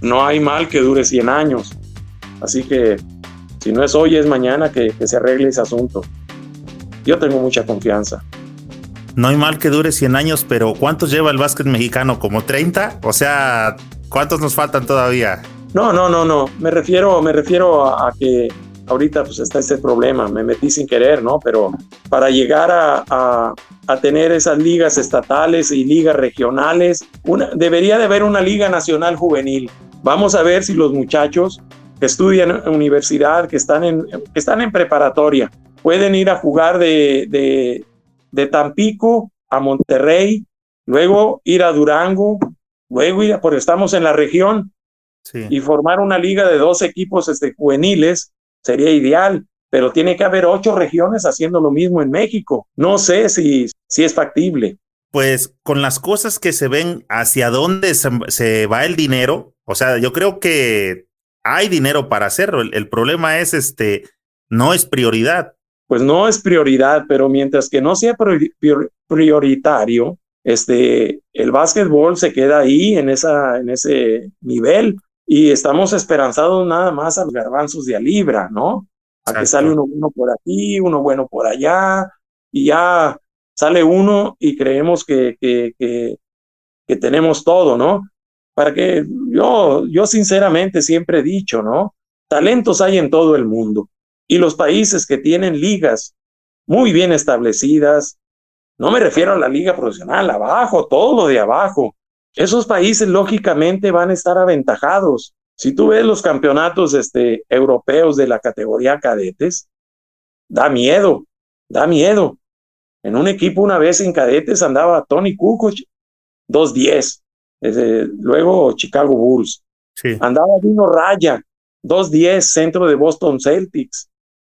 no hay mal que dure 100 años. Así que si no es hoy, es mañana que, que se arregle ese asunto. Yo tengo mucha confianza. No hay mal que dure 100 años, pero ¿cuántos lleva el básquet mexicano? ¿Como 30? O sea, ¿cuántos nos faltan todavía? No, no, no, no. Me refiero, me refiero a, que ahorita pues está este problema. Me metí sin querer, ¿no? Pero para llegar a, a, tener esas ligas estatales y ligas regionales, una, debería de haber una liga nacional juvenil. Vamos a ver si los muchachos que estudian en universidad, que están en, que están en preparatoria, pueden ir a jugar de, de, de Tampico a Monterrey, luego ir a Durango, luego ir a, porque estamos en la región, y formar una liga de dos equipos este, juveniles sería ideal, pero tiene que haber ocho regiones haciendo lo mismo en México. No sé si, si es factible. Pues con las cosas que se ven hacia dónde se, va el dinero, o sea, yo creo que hay dinero para hacerlo. El, el problema es este, no es prioridad pues no es prioridad, pero mientras que no sea prioritario, este, el básquetbol se queda ahí en, esa, en ese nivel y estamos esperanzados nada más a los garbanzos de a libra, ¿no? A que sale uno bueno por aquí, uno bueno por allá, y ya sale uno y creemos que, que, que, que tenemos todo, ¿no? Para que yo, yo sinceramente siempre he dicho, ¿no? Talentos hay en todo el mundo y los países que tienen ligas muy bien establecidas, no me refiero a la liga profesional, abajo, todo lo de abajo, esos países lógicamente van a estar aventajados. Si tú ves los campeonatos este, europeos de la categoría cadetes, da miedo, da miedo. En un equipo una vez en cadetes andaba Tony Kukoc, 2-10. Luego Chicago Bulls. Andaba Dino Raya, 2-10, centro de Boston Celtics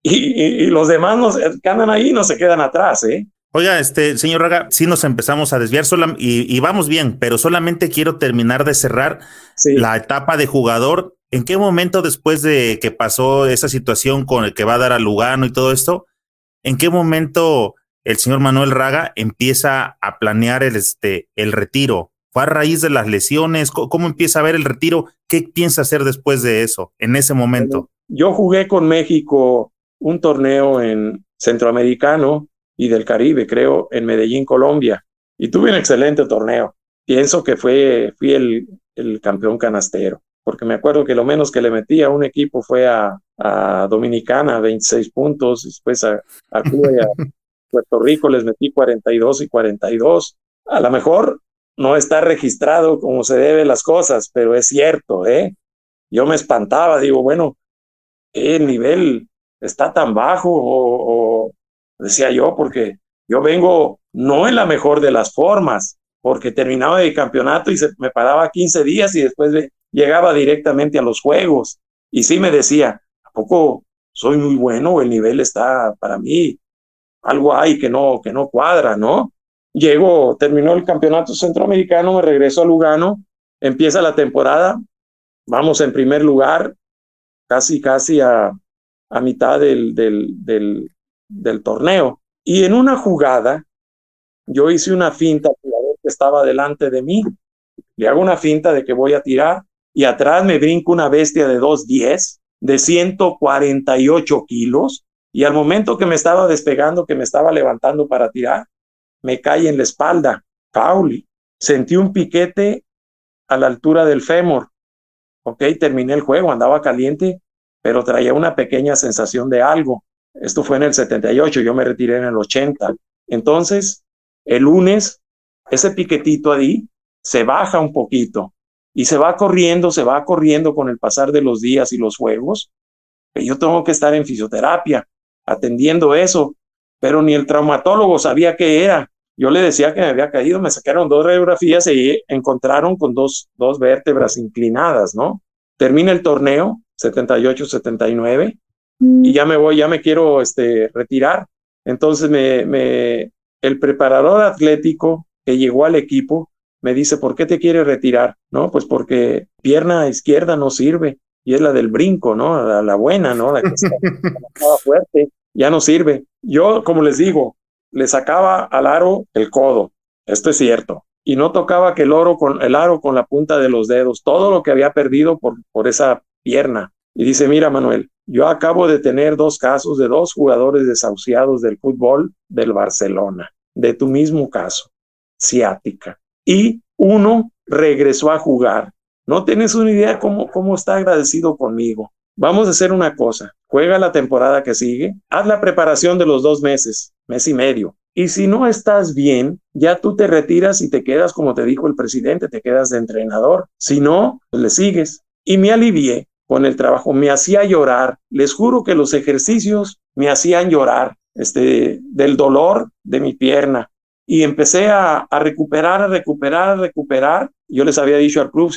y, los demás que andan ahí no se quedan atrás, ¿eh? Oiga, este, señor Raga, sí nos empezamos a desviar y, vamos bien, pero solamente quiero terminar de cerrar la etapa de jugador. ¿En qué momento después de que pasó esa situación con el que va a dar a Lugano y todo esto, en qué momento el señor Manuel Raga empieza a planear el, este, el retiro? ¿Fue a raíz de las lesiones? ¿Cómo, empieza a ver el retiro? ¿Qué piensa hacer después de eso, en ese momento? Yo jugué con México un torneo en centroamericano y del Caribe, creo, en Medellín, Colombia. Y tuve un excelente torneo. Pienso que fue, fui el, el campeón canastero, porque me acuerdo que lo menos que le metí a un equipo fue a, a Dominicana, 26 puntos, después a, a Cuba y a Puerto Rico les metí 42 y 42. A lo mejor no está registrado como se debe las cosas, pero es cierto, ¿eh? Yo me espantaba, digo, bueno, el nivel está tan bajo o, decía yo, porque yo vengo no en la mejor de las formas, porque terminaba el campeonato y se, me paraba 15 días y después llegaba directamente a los juegos. Y sí me decía, ¿a poco soy muy bueno? El nivel está para mí, algo hay que no, que no cuadra, ¿no? Llego, terminó el campeonato centroamericano, me regreso a Lugano, empieza la temporada, vamos en primer lugar, casi, casi a, a mitad del, del, del, del torneo. Y en una jugada, yo hice una finta al jugador que estaba delante de mí. Le hago una finta de que voy a tirar y atrás me brinco una bestia de 2.10 de 148 kilos y al momento que me estaba despegando, que me estaba levantando para tirar, me cae en la espalda, Pauli. Sentí un piquete a la altura del fémur. Ok, terminé el juego, andaba caliente pero traía una pequeña sensación de algo. Esto fue en el 78, yo me retiré en el 80. Entonces, el lunes, ese piquetito ahí se baja un poquito y se va corriendo, se va corriendo con el pasar de los días y los juegos. Yo tengo que estar en fisioterapia atendiendo eso, pero ni el traumatólogo sabía qué era. Yo le decía que me había caído, me sacaron dos radiografías y encontraron con dos, dos vértebras inclinadas, ¿no? Termina el torneo 78, 79, y ya me voy, ya me quiero este, retirar. Entonces me, me, el preparador atlético que llegó al equipo me dice, ¿por qué te quiere retirar? No, pues porque pierna izquierda no sirve y es la del brinco, ¿no? La, la buena, ¿no? La que estaba fuerte, ya no sirve. Yo, como les digo, le sacaba al aro el codo, esto es cierto, y no tocaba que el oro con el aro con la punta de los dedos, todo lo que había perdido por, por esa pierna. Y dice, mira Manuel, yo acabo de tener dos casos de dos jugadores desahuciados del fútbol del Barcelona, de tu mismo caso, ciática. Y uno regresó a jugar. No tienes una idea cómo, cómo está agradecido conmigo. Vamos a hacer una cosa, juega la temporada que sigue, haz la preparación de los dos meses, mes y medio. Y si no estás bien, ya tú te retiras y te quedas, como te dijo el presidente, te quedas de entrenador. Si no, pues le sigues. Y me alivié con el trabajo, me hacía llorar. Les juro que los ejercicios me hacían llorar este, del dolor de mi pierna. Y empecé a, recuperar, a recuperar, a recuperar. Yo les había dicho al club,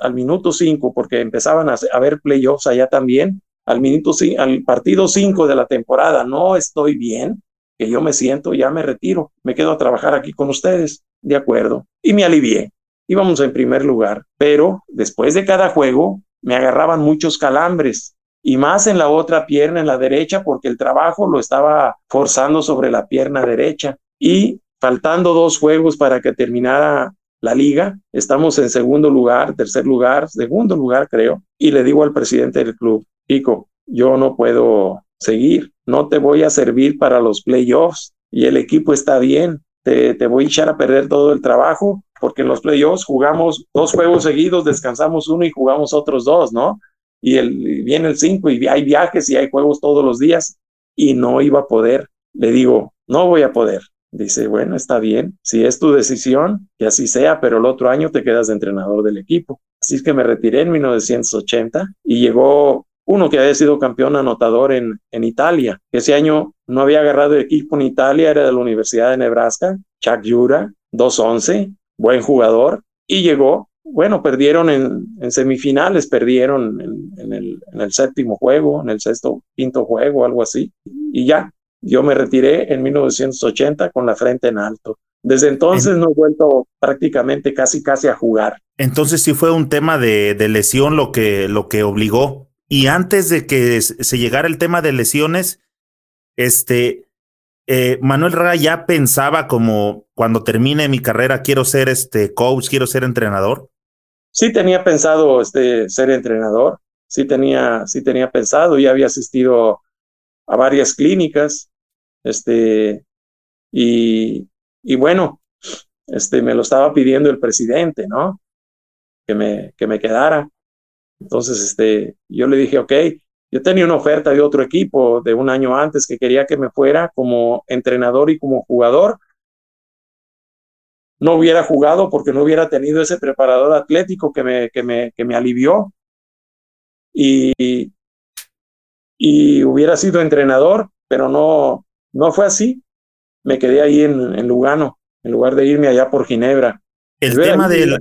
al, minuto cinco, porque empezaban a, a ver playoffs allá también, al, minuto, al partido cinco de la temporada, no estoy bien, que yo me siento, ya me retiro, me quedo a trabajar aquí con ustedes, de acuerdo. Y me alivié. Íbamos en primer lugar, pero después de cada juego me agarraban muchos calambres y más en la otra pierna, en la derecha, porque el trabajo lo estaba forzando sobre la pierna derecha. Y faltando dos juegos para que terminara la liga, estamos en segundo lugar, tercer lugar, segundo lugar creo, y le digo al presidente del club, Pico, yo no puedo seguir, no te voy a servir para los playoffs y el equipo está bien, te, te voy a echar a perder todo el trabajo porque en los playoffs jugamos dos juegos seguidos, descansamos uno y jugamos otros dos, ¿no? Y, el, viene el cinco y hay viajes y hay juegos todos los días y no iba a poder. Le digo, no voy a poder. Dice, bueno, está bien, si es tu decisión, que así sea, pero el otro año te quedas entrenador del equipo. Así es que me retiré en 1980 y llegó uno que había sido campeón anotador en, en Italia. Ese año no había agarrado equipo en Italia, era de la Universidad de Nebraska, Chuck Jura, 2-11 buen jugador, y llegó, bueno, perdieron en, semifinales, perdieron en, el, séptimo juego, en el sexto, quinto juego, algo así, y ya, yo me retiré en 1980 con la frente en alto. Desde entonces no he vuelto prácticamente casi casi a jugar. Entonces sí fue un tema de, de lesión lo que, lo que obligó. Y antes de que se llegara el tema de lesiones, este, eh, Manuel Raga ya pensaba como cuando termine mi carrera quiero ser este coach, quiero ser entrenador. Sí tenía pensado este ser entrenador, sí tenía sí tenía pensado, ya había asistido a varias clínicas, este y, y bueno, este me lo estaba pidiendo el presidente, ¿no? Que me que me quedara. Entonces, este, yo le dije, ok, yo tenía una oferta de otro equipo de un año antes que quería que me fuera como entrenador y como jugador. No hubiera jugado porque no hubiera tenido ese preparador atlético que me, que me, que me alivió. Y, y hubiera sido entrenador, pero no, no fue así. Me quedé ahí en, en Lugano, en lugar de irme allá por Ginebra. El tema del...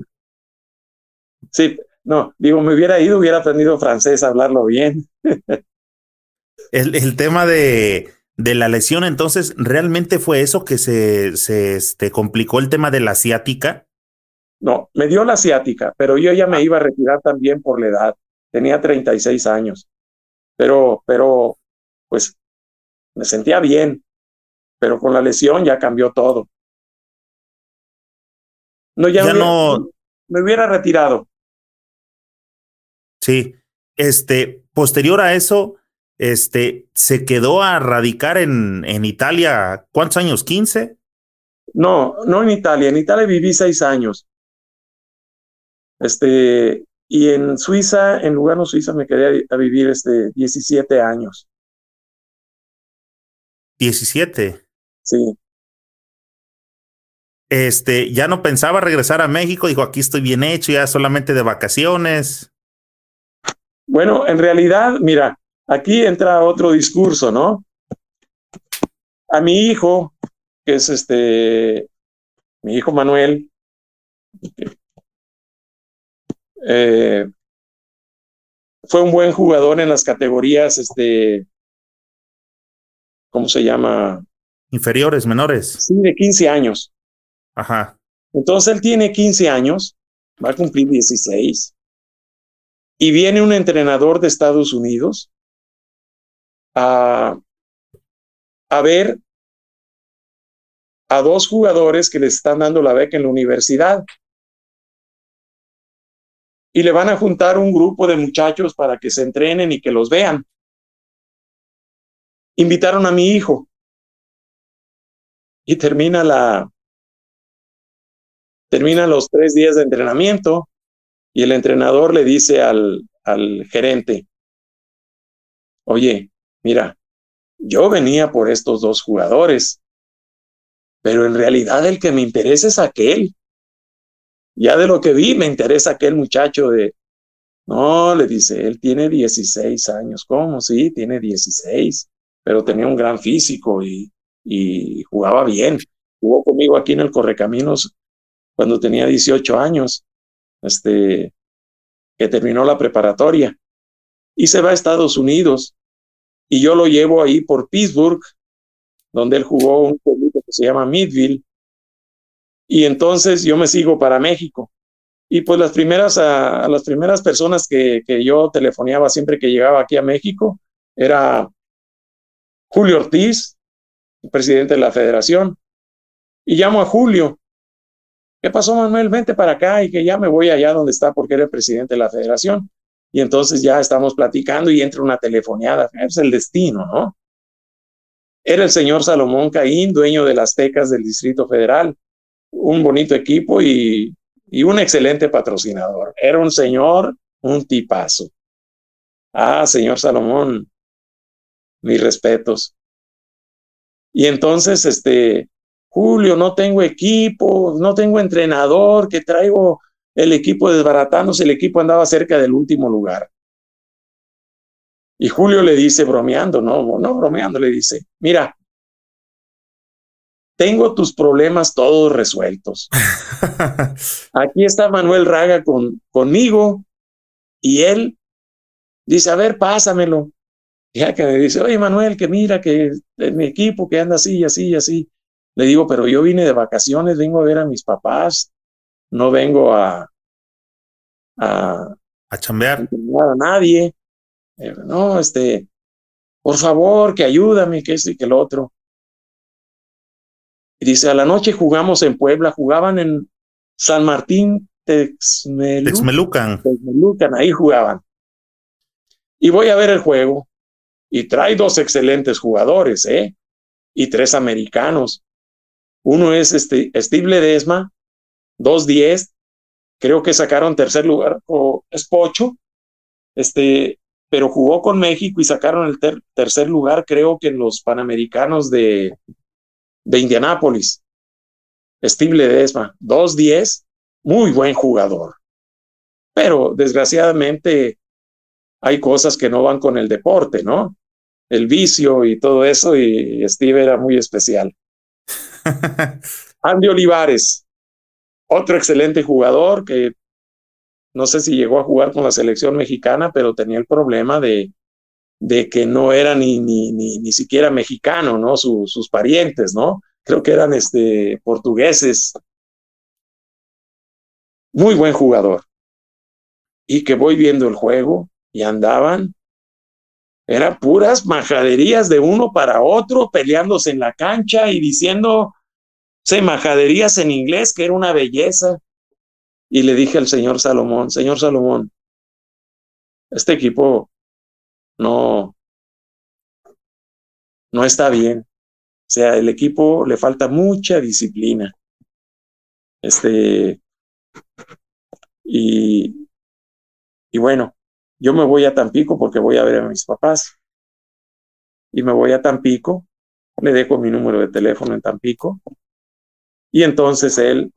Sí, no, digo, me hubiera ido, hubiera aprendido francés, a hablarlo bien. el, el, tema de, de, la lesión, entonces, ¿realmente fue eso que se, se este, complicó el tema de la asiática? No, me dio la asiática, pero yo ya me ah. iba a retirar también por la edad. Tenía 36 años. Pero, pero, pues, me sentía bien. Pero con la lesión ya cambió todo. No, ya, no. Me hubiera retirado. Sí, este, posterior a eso, este, se quedó a radicar en, en Italia, ¿cuántos años? ¿15? No, no en Italia, en Italia viví seis años. Este, y en Suiza, en Lugano, Suiza, me quedé a, vivir este 17 años. 17. Sí. Este, ya no pensaba regresar a México, dijo, aquí estoy bien hecho, ya solamente de vacaciones. Bueno, en realidad, mira, aquí entra otro discurso, ¿no? A mi hijo, que es este, mi hijo Manuel, eh, fue un buen jugador en las categorías, este, ¿cómo se llama? Inferiores, menores. Sí, de 15 años. Ajá. Entonces él tiene 15 años, va a cumplir 16 y viene un entrenador de Estados Unidos a, ver a dos jugadores que les están dando la beca en la universidad. Y le van a juntar un grupo de muchachos para que se entrenen y que los vean. Invitaron a mi hijo. Y termina la, termina los tres días de entrenamiento y el entrenador le dice al, al gerente, oye, mira, yo venía por estos dos jugadores, pero en realidad el que me interesa es aquel. Ya de lo que vi, me interesa aquel muchacho de... No, le dice, él tiene 16 años. ¿Cómo? Sí, tiene 16, pero tenía un gran físico y, y jugaba bien. Jugó conmigo aquí en el Correcaminos cuando tenía 18 años, este, que terminó la preparatoria, y se va a Estados Unidos, y yo lo llevo ahí por Pittsburgh, donde él jugó un pueblito que se llama Midville, y entonces yo me sigo para México. Y pues las primeras, a, las primeras personas que, que yo telefoneaba siempre que llegaba aquí a México era Julio Ortiz, presidente de la federación, y llamo a Julio ¿Qué pasó, Manuel? Vente para acá y que ya me voy allá donde está porque era el presidente de la federación. Y entonces ya estamos platicando y entra una telefoneada. Es el destino, ¿no? Era el señor Salomón Caín, dueño de las Tecas del Distrito Federal. Un bonito equipo y, y un excelente patrocinador. Era un señor, un tipazo. Ah, señor Salomón, mis respetos. Y entonces, este, Julio, no tengo equipo, no tengo entrenador, que traigo el equipo desbaratándose, el equipo andaba cerca del último lugar. Y Julio le dice, bromeando, no, no bromeando, le dice, mira, tengo tus problemas todos resueltos. Aquí está Manuel Raga con, conmigo y él dice, a ver, pásamelo. Ya que me dice, oye Manuel, que mira que mi equipo que anda así, así, así. Le digo, pero yo vine de vacaciones, vengo a ver a mis papás, no vengo a... A, a chambear. A nadie. Eh, no, este, por favor, que ayúdame, que esto y que el otro. Y dice, a la noche jugamos en Puebla, jugaban en San Martín, Texmelucan. Texmelucan, ahí jugaban. Y voy a ver el juego. Y trae dos excelentes jugadores, ¿eh? Y tres americanos. Uno es este, Steve Ledesma, 2-10, creo que sacaron tercer lugar, o es Pocho, este, pero jugó con México y sacaron el tercer lugar, creo que en los Panamericanos de, de Indianápolis. Steve Ledesma, 2-10, muy buen jugador. Pero desgraciadamente hay cosas que no van con el deporte, ¿no? El vicio y todo eso, y Steve era muy especial. Andy Olivares, otro excelente jugador que no sé si llegó a jugar con la selección mexicana, pero tenía el problema de, de que no era ni, ni, ni, ni siquiera mexicano, ¿no? sus parientes, ¿no? Creo que eran este, portugueses. Muy buen jugador. Y que voy viendo el juego y andaban era puras majaderías de uno para otro, peleándose en la cancha y diciendo, se majaderías en inglés, que era una belleza. Y le dije al señor Salomón, señor Salomón, este equipo no, no está bien. O sea, el equipo le falta mucha disciplina. Este, y, y bueno, yo me voy a Tampico porque voy a ver a mis papás. Y me voy a Tampico, le dejo mi número de teléfono en Tampico. Y entonces él,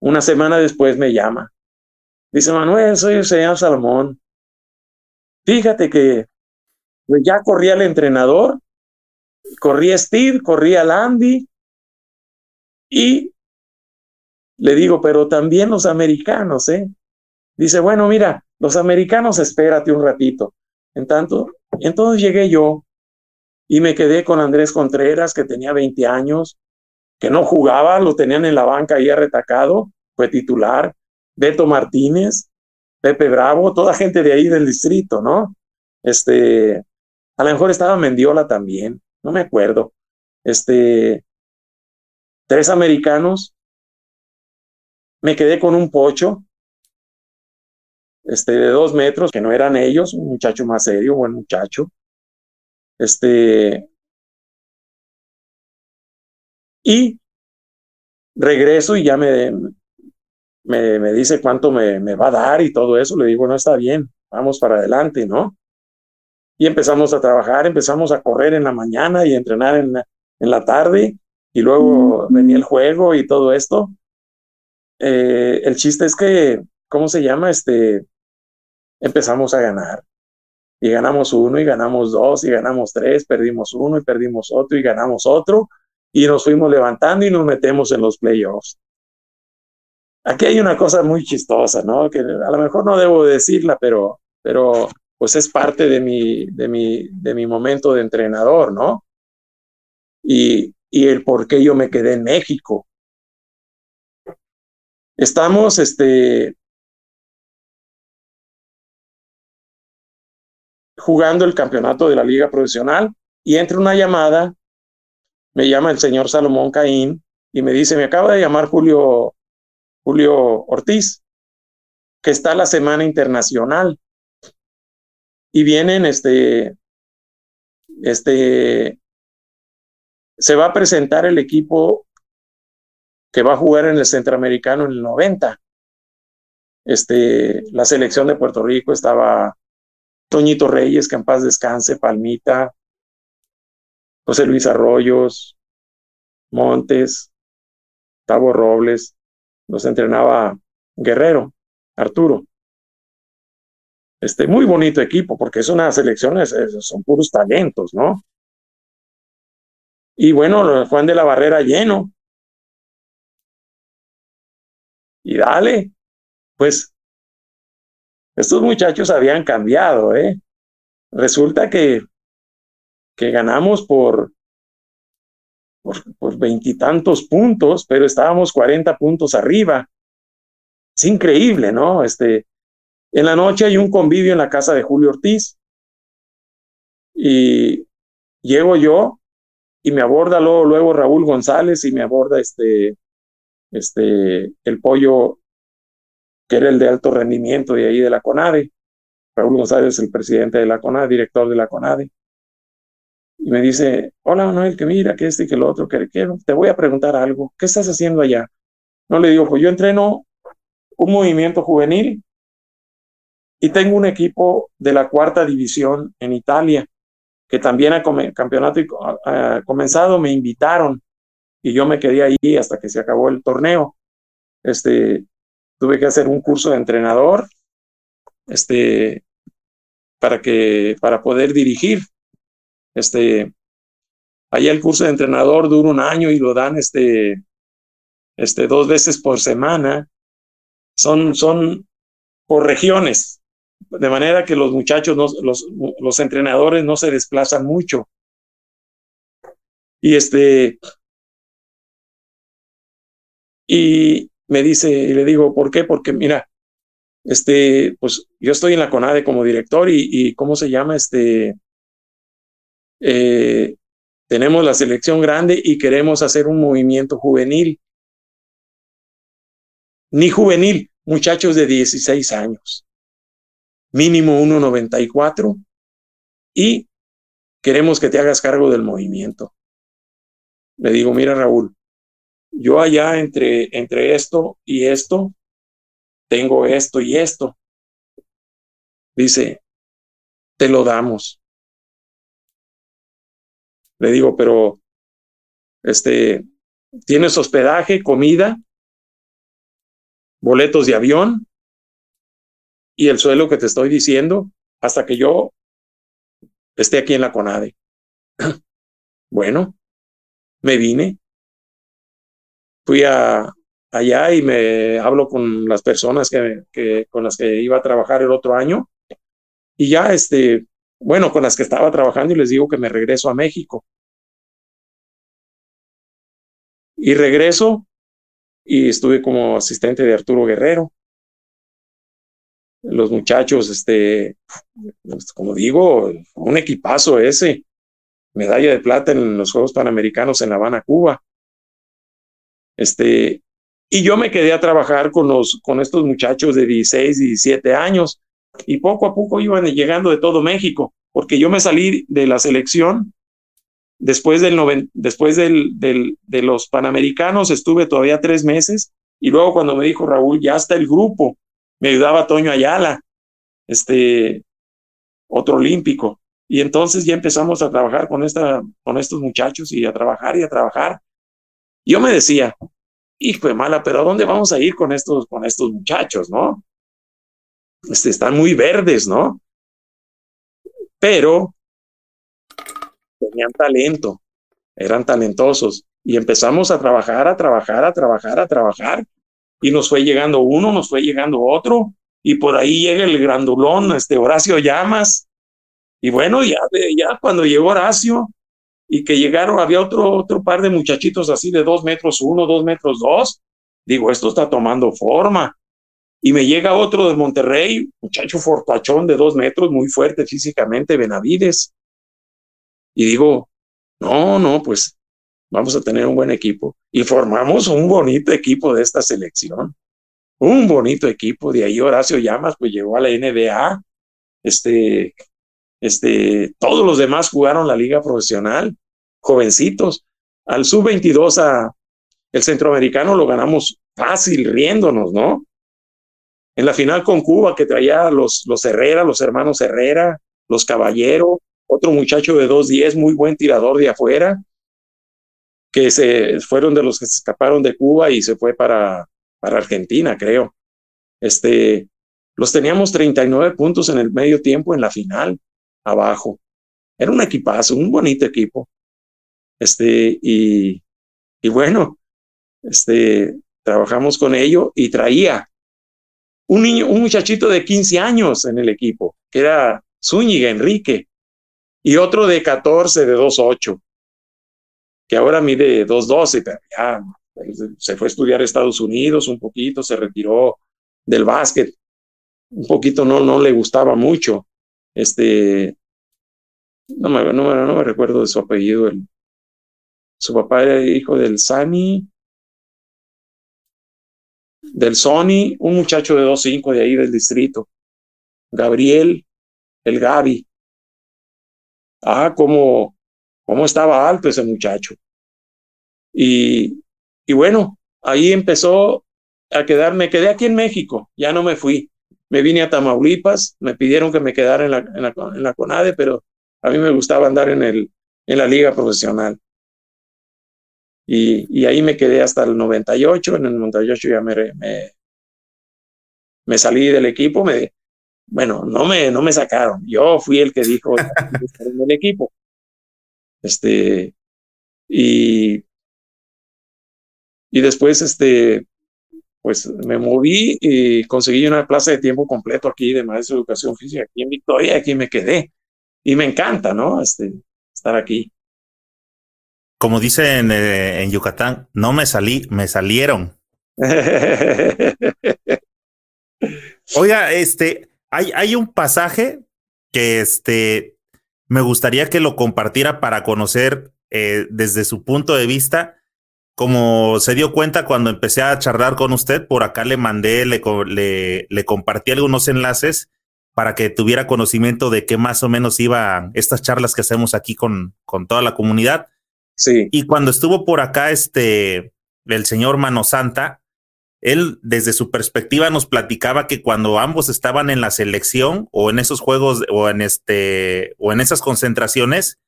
una semana después, me llama. Dice, Manuel, soy el señor Salomón. Fíjate que pues ya corría el entrenador, corría Steve, corría Landy, y le digo, pero también los americanos, ¿eh? Dice, bueno, mira, los americanos, espérate un ratito. En tanto, entonces llegué yo y me quedé con Andrés Contreras, que tenía 20 años, que no jugaba, lo tenían en la banca ahí retacado, fue titular. Beto Martínez, Pepe Bravo, toda gente de ahí del distrito, ¿no? Este, a lo mejor estaba Mendiola también, no me acuerdo. Este, tres americanos, me quedé con un pocho, este, de dos metros, que no eran ellos, un muchacho más serio, buen muchacho. Este, y regreso y ya me, me, me dice cuánto me, me, va a dar y todo eso. Le digo, no está bien, vamos para adelante, ¿no? Y empezamos a trabajar, empezamos a correr en la mañana y a entrenar en la, en la tarde y luego venía el juego y todo esto. Eh, el chiste es que, ¿cómo se llama? Este, empezamos a ganar. Y ganamos uno y ganamos dos y ganamos tres, perdimos uno y perdimos otro y ganamos otro y nos fuimos levantando y nos metemos en los playoffs. Aquí hay una cosa muy chistosa, ¿no? Que a lo mejor no debo decirla, pero, pero pues es parte de mi, de mi, de mi momento de entrenador, ¿no? Y, y el por qué yo me quedé en México. Estamos, este, jugando el campeonato de la liga profesional y entra una llamada, me llama el señor Salomón Caín y me dice, me acaba de llamar Julio, Julio Ortiz, que está la Semana Internacional. Y vienen, este, este, se va a presentar el equipo que va a jugar en el Centroamericano en el 90. Este, la selección de Puerto Rico estaba Toñito Reyes, que paz descanse, Palmita, José Luis Arroyos, Montes, Tavo Robles, nos entrenaba Guerrero, Arturo. Este, muy bonito equipo, porque es una selección, son puros talentos, ¿no? Y bueno, Juan de la Barrera lleno. Y dale, pues estos muchachos habían cambiado, ¿eh? Resulta que, que ganamos por por veintitantos puntos, pero estábamos 40 puntos arriba. Es increíble, ¿no? Este, en la noche hay un convivio en la casa de Julio Ortiz y llego yo y me aborda luego, luego Raúl González y me aborda este, este, el pollo que era el de alto rendimiento de ahí de la CONADE. Raúl González, el presidente de la CONADE, director de la CONADE. Y me dice, hola Manuel, que mira, que este y que lo otro, que quiero, te voy a preguntar algo, ¿qué estás haciendo allá? No le digo, pues yo entreno un movimiento juvenil y tengo un equipo de la cuarta división en Italia, que también a campeonato ha comenzado, me invitaron y yo me quedé ahí hasta que se acabó el torneo. Este, tuve que hacer un curso de entrenador este, para, que, para poder dirigir. Este, allá el curso de entrenador dura un año y lo dan este, este, dos veces por semana. Son, son por regiones, de manera que los muchachos, los, los entrenadores no se desplazan mucho. Y este, y, me dice, y le digo, ¿por qué? Porque mira, este, pues yo estoy en la CONADE como director y, ¿cómo se llama? Este, eh, tenemos la selección grande y queremos hacer un movimiento juvenil. Ni juvenil, muchachos de 16 años, mínimo 1,94 y queremos que te hagas cargo del movimiento. Le digo, mira Raúl, yo allá entre, entre esto y esto, tengo esto y esto. Dice, te lo damos. Le digo, pero, este, tienes hospedaje, comida, boletos de avión y el suelo que te estoy diciendo hasta que yo esté aquí en la CONADE. bueno, me vine, fui a, allá y me hablo con las personas que, con las que iba a trabajar el otro año y ya este, bueno, con las que estaba trabajando y les digo que me regreso a México. Y regreso y estuve como asistente de Arturo Guerrero. Los muchachos, este, pues, como digo, un equipazo ese, medalla de plata en los Juegos Panamericanos en La Habana, Cuba Este, y yo me quedé a trabajar con, los, con estos muchachos de 16, 17 años y poco a poco iban llegando de todo México, porque yo me salí de la selección después, del, después del, del, de los Panamericanos, estuve todavía tres meses y luego cuando me dijo Raúl, ya está el grupo, me ayudaba Toño Ayala, este, otro olímpico. Y entonces ya empezamos a trabajar con, esta, con estos muchachos y a trabajar y a trabajar. Yo me decía, hijo de mala, pero ¿a dónde vamos a ir con estos, con estos muchachos, no? Este, están muy verdes, ¿no? Pero tenían talento, eran talentosos y empezamos a trabajar, a trabajar, a trabajar, a trabajar y nos fue llegando uno, nos fue llegando otro y por ahí llega el grandulón, este Horacio Llamas y bueno, ya, ya cuando llegó Horacio y que llegaron, había otro, otro par de muchachitos así de dos metros uno, dos metros dos. Digo, esto está tomando forma. Y me llega otro de Monterrey, muchacho fortachón de dos metros, muy fuerte físicamente, Benavides. Y digo, no, no, pues vamos a tener un buen equipo. Y formamos un bonito equipo de esta selección. Un bonito equipo. De ahí Horacio Llamas, pues llegó a la NBA. Este, este, todos los demás jugaron la liga profesional, jovencitos. Al sub-22 a el centroamericano lo ganamos fácil, riéndonos, ¿no? En la final con Cuba, que traía los, los Herrera, los hermanos Herrera, los Caballero, otro muchacho de 2-10, muy buen tirador de afuera, que se fueron de los que se escaparon de Cuba y se fue para, para Argentina, creo. Este, los teníamos 39 puntos en el medio tiempo en la final abajo. Era un equipazo, un bonito equipo. Este, y, y bueno, este, trabajamos con ello y traía un niño, un muchachito de 15 años en el equipo, que era Zúñiga Enrique, y otro de 14, de 2.8, que ahora mide 2.12, pero ya se fue a estudiar a Estados Unidos un poquito, se retiró del básquet, un poquito no, no le gustaba mucho, este, no me, no, me recuerdo de su apellido. El, su papá era hijo del Sani, del Sony, un muchacho de 2.5 de ahí del distrito. Gabriel, el Gaby. Ah, cómo, cómo estaba alto ese muchacho. Y, y bueno, ahí empezó a quedar, me quedé aquí en México, ya no me fui me vine a Tamaulipas, me pidieron que me quedara en la, en la, CONADE, pero a mí me gustaba andar en, el, en la liga profesional. Y, y ahí me quedé hasta el 98, en el 98 ya me, me, me salí del equipo, me, bueno, no me, no me sacaron, yo fui el que dijo en el equipo. Este, y, y después, este, pues me moví y conseguí una plaza de tiempo completo aquí de maestro de educación física aquí en Victoria aquí me quedé. Y me encanta, ¿no? Este, estar aquí. Como dicen eh, en Yucatán, no me salí, me salieron. Oiga, este, hay, hay un pasaje que este, me gustaría que lo compartiera para conocer eh, desde su punto de vista como se dio cuenta cuando empecé a charlar con usted, por acá le mandé, le, le, compartí algunos enlaces para que tuviera conocimiento de qué más o menos iban estas charlas que hacemos aquí con, con toda la comunidad. Sí. Y cuando estuvo por acá este, el señor Mano Santa, él desde su perspectiva nos platicaba que cuando ambos estaban en la selección o en esos juegos o en este o en esas concentraciones,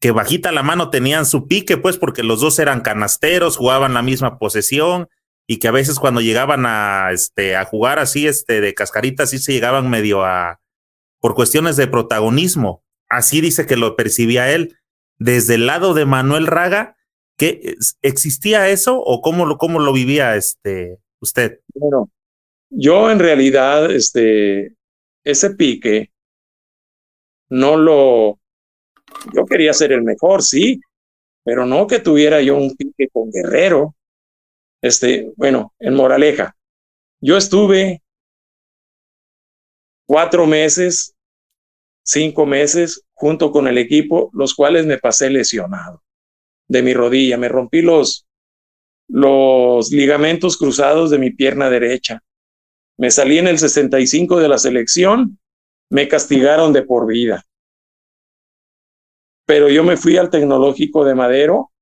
que bajita la mano tenían su pique, pues porque los dos eran canasteros, jugaban la misma posesión y que a veces cuando llegaban a, este, a jugar así, este, de cascarita, sí se llegaban medio a, por cuestiones de protagonismo. Así dice que lo percibía él. Desde el lado de Manuel Raga, ¿qué, ¿existía eso o cómo lo, cómo lo vivía este, usted? Bueno, yo en realidad, este, ese pique no lo, yo quería ser el mejor, sí, pero no que tuviera yo un pique con Guerrero. Este, bueno, en Moraleja, yo estuve cuatro meses, cinco meses junto con el equipo, los cuales me pasé lesionado de mi rodilla. Me rompí los, los ligamentos cruzados de mi pierna derecha. Me salí en el 65 de la selección, me castigaron de por vida. Pero yo me fui al tecnológico de Madero,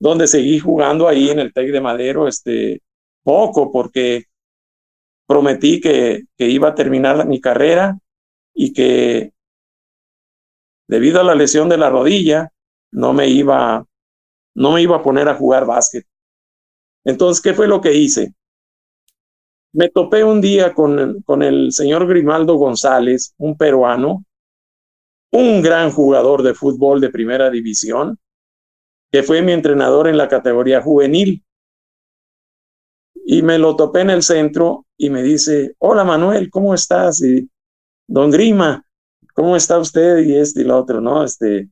donde seguí jugando ahí en el TEC de Madero, este, poco, porque prometí que, que iba a terminar mi carrera y que debido a la lesión de la rodilla, no me iba, no me iba a poner a jugar básquet. Entonces, ¿qué fue lo que hice? Me topé un día con, con el señor Grimaldo González, un peruano, un gran jugador de fútbol de primera división, que fue mi entrenador en la categoría juvenil. Y me lo topé en el centro y me dice, hola Manuel, ¿cómo estás? Y don Grima, ¿cómo está usted? Y este y lo otro, ¿no? Este,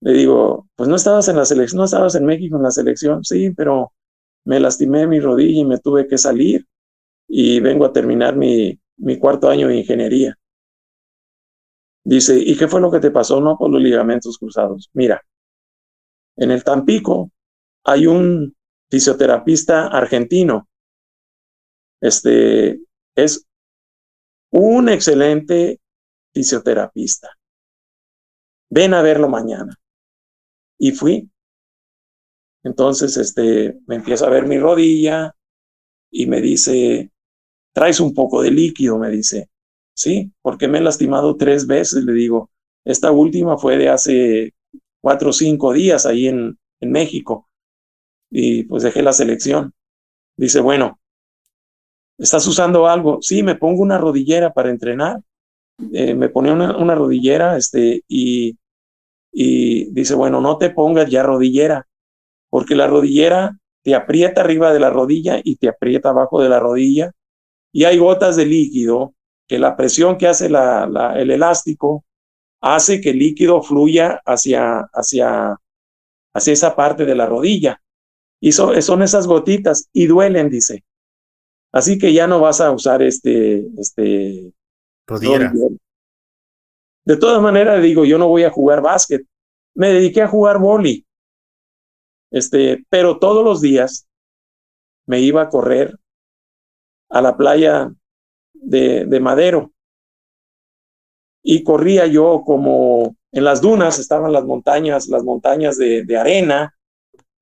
le digo, pues no estabas en la selección, no estabas en México en la selección, sí, pero me lastimé mi rodilla y me tuve que salir y vengo a terminar mi, mi cuarto año de ingeniería. Dice, ¿y qué fue lo que te pasó? No, por los ligamentos cruzados. Mira, en el Tampico hay un fisioterapista argentino. Este es un excelente fisioterapista. Ven a verlo mañana. Y fui. Entonces, este, me empieza a ver mi rodilla y me dice, traes un poco de líquido, me dice. Sí, porque me he lastimado tres veces, le digo. Esta última fue de hace cuatro o cinco días ahí en, en México. Y pues dejé la selección. Dice, bueno, ¿estás usando algo? Sí, me pongo una rodillera para entrenar. Eh, me ponía una, rodillera este, y, y dice, bueno, no te pongas ya rodillera, porque la rodillera te aprieta arriba de la rodilla y te aprieta abajo de la rodilla y hay gotas de líquido que la presión que hace la, el elástico hace que el líquido fluya hacia, hacia, hacia esa parte de la rodilla. Y son esas gotitas y duelen, dice. Así que ya no vas a usar este, este De todas maneras, digo, yo no voy a jugar básquet. Me dediqué a jugar boli. Este, pero todos los días me iba a correr a la playa de, de Madero. Y corría yo como en las dunas, estaban las montañas, las montañas de, de arena,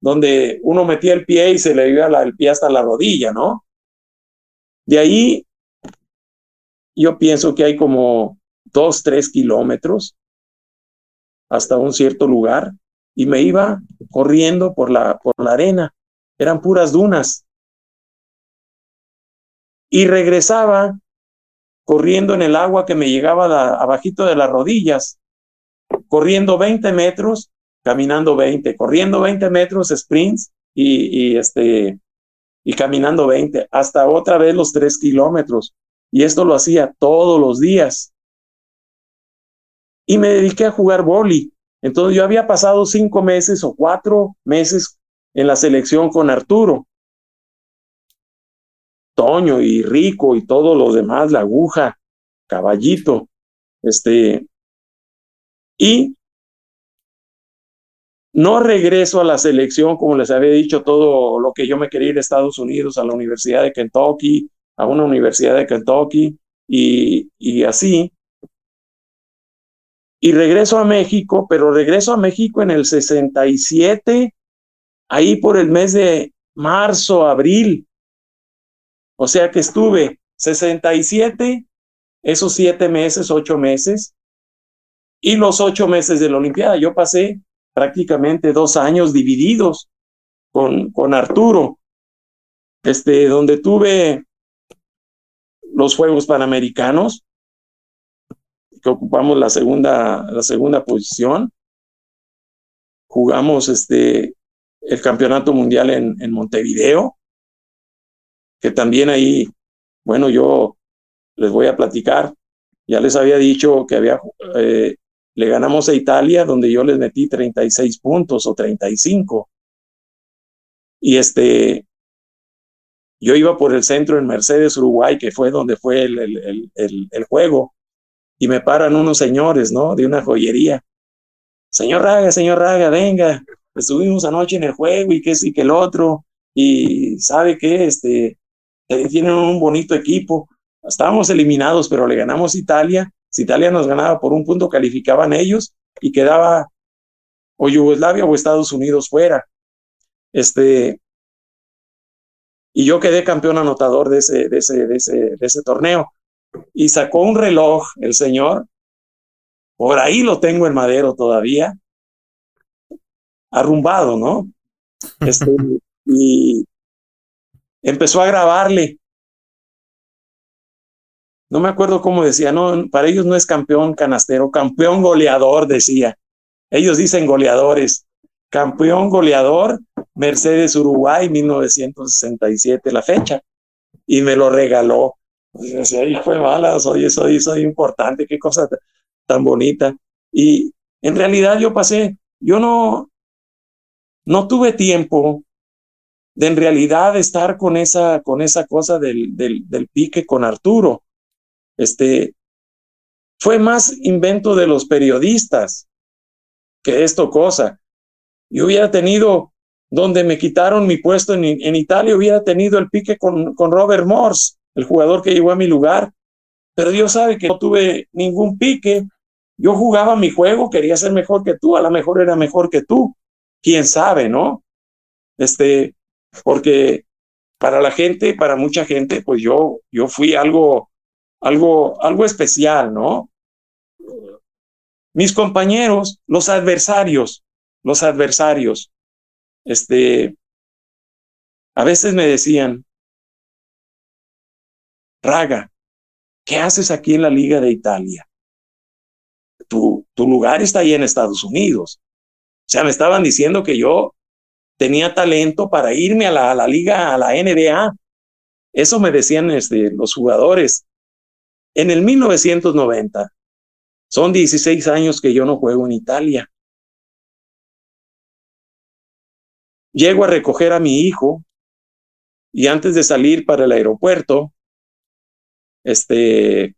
donde uno metía el pie y se le iba el pie hasta la rodilla, ¿no? De ahí yo pienso que hay como dos, tres kilómetros hasta un cierto lugar y me iba corriendo por la, por la arena. Eran puras dunas. Y regresaba corriendo en el agua que me llegaba abajito de las rodillas, corriendo 20 metros, caminando 20, corriendo 20 metros sprints y, y este, y caminando 20, hasta otra vez los 3 kilómetros. Y esto lo hacía todos los días. Y me dediqué a jugar boli. Entonces yo había pasado cinco meses o cuatro meses en la selección con Arturo. Toño y Rico y todos los demás, la aguja, caballito, este, y no regreso a la selección, como les había dicho, todo lo que yo me quería ir a Estados Unidos, a la Universidad de Kentucky, a una universidad de Kentucky, y, y así, y regreso a México, pero regreso a México en el 67, ahí por el mes de marzo, abril. O sea que estuve 67, esos siete meses, ocho meses, y los ocho meses de la Olimpiada. Yo pasé prácticamente dos años divididos con, con Arturo, este, donde tuve los Juegos Panamericanos, que ocupamos la segunda, la segunda posición. Jugamos este, el campeonato mundial en, Montevideo, que también ahí, bueno, yo les voy a platicar. Ya les había dicho que había, eh, le ganamos a Italia, donde yo les metí 36 puntos o 35. Y este, yo iba por el centro en Mercedes, Uruguay, que fue donde fue el, el, el, el juego y me paran unos señores, ¿no? De una joyería. Señor Raga, señor Raga, venga, estuvimos anoche en el juego y que sí que el otro, y sabe que este, eh, tienen un bonito equipo. Estábamos eliminados, pero le ganamos Italia. Si Italia nos ganaba por un punto, calificaban ellos y quedaba o Yugoslavia o Estados Unidos fuera. Este, y yo quedé campeón anotador de ese, de ese, de ese, de ese torneo. Y sacó un reloj el señor. Por ahí lo tengo en madero todavía. Arrumbado, ¿no? Este, y empezó a grabarle. No me acuerdo cómo decía, no, para ellos no es campeón canastero, campeón goleador, decía. Ellos dicen goleadores. Campeón goleador, Mercedes Uruguay, 1967, la fecha. Y me lo regaló. Y decía, de malas, soy, soy, soy importante, qué cosa tan bonita. Y en realidad yo pasé, yo no, no tuve tiempo de en realidad estar con esa, con esa cosa del, del, del pique con Arturo. Este, fue más invento de los periodistas que esto cosa. Yo hubiera tenido, donde me quitaron mi puesto en, en Italia, hubiera tenido el pique con, con Robert Morse, el jugador que llegó a mi lugar. Pero Dios sabe que no tuve ningún pique. Yo jugaba mi juego, quería ser mejor que tú, a lo mejor era mejor que tú. Quién sabe, ¿no? Este, porque para la gente, para mucha gente, pues yo, yo fui algo, algo, algo especial, ¿no? Mis compañeros, los adversarios, los adversarios, este, a veces me decían, Raga, ¿qué haces aquí en la Liga de Italia? Tu, tu lugar está ahí en Estados Unidos. O sea, me estaban diciendo que yo tenía talento para irme a la, a la liga, a la NBA. Eso me decían este, los jugadores. En el 1990, son 16 años que yo no juego en Italia. Llego a recoger a mi hijo y antes de salir para el aeropuerto, este,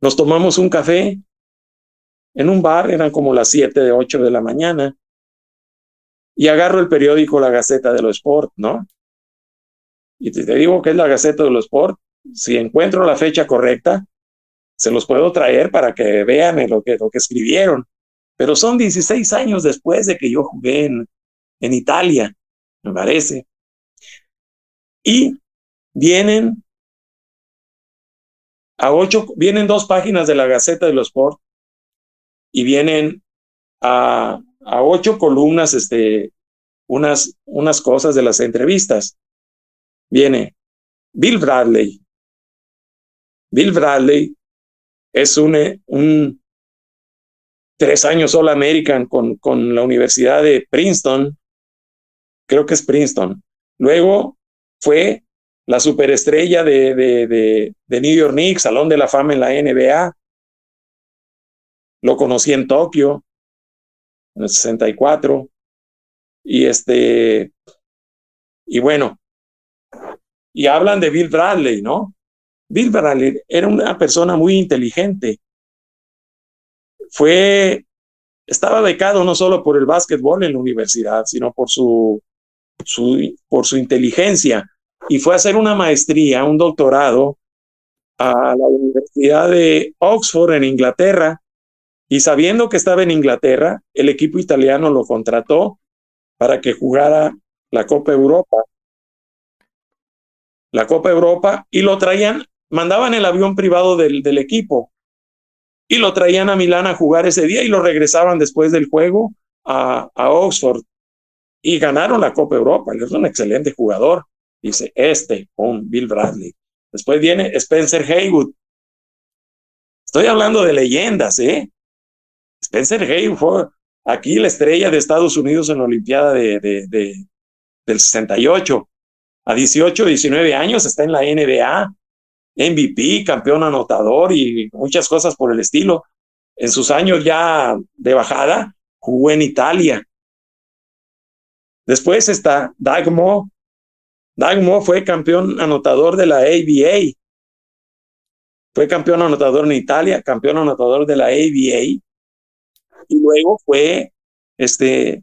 nos tomamos un café en un bar, eran como las 7 de 8 de la mañana, y agarro el periódico La Gaceta de los Sport, ¿no? Y te, digo que es la Gaceta de los Sport, si encuentro la fecha correcta, se los puedo traer para que vean lo que, lo que escribieron. Pero son 16 años después de que yo jugué en, en Italia, me parece. Y vienen a ocho, vienen dos páginas de la Gaceta de los Sport y vienen a, a ocho columnas, este, unas, unas cosas de las entrevistas. Viene Bill Bradley. Bill Bradley es un, un tres años All American con, con la Universidad de Princeton. Creo que es Princeton. Luego fue la superestrella de, de, de, de New York Knicks, Salón de la Fama en la NBA. Lo conocí en Tokio en el 64. Y este, y bueno, y hablan de Bill Bradley, ¿no? Bill Bradley era una persona muy inteligente. Fue, estaba becado no solo por el básquetbol en la universidad, sino por su, por su inteligencia. Y fue a hacer una maestría, un doctorado a la Universidad de Oxford en Inglaterra y sabiendo que estaba en Inglaterra, el equipo italiano lo contrató para que jugara la Copa Europa. La Copa Europa y lo traían, mandaban el avión privado del, del equipo y lo traían a Milán a jugar ese día y lo regresaban después del juego a, a Oxford y ganaron la Copa Europa. Él es un excelente jugador. Dice, este, con Bill Bradley. Después viene Spencer Haywood. Estoy hablando de leyendas, ¿eh? Spencer Haywood fue aquí la estrella de Estados Unidos en la Olimpiada de, de, de, del 68. A 18, 19 años está en la NBA, MVP, campeón anotador y muchas cosas por el estilo. En sus años ya de bajada, jugó en Italia. Después está. Doug Moore fue campeón anotador de la ABA. Fue campeón anotador en Italia, campeón anotador de la ABA y luego fue, este,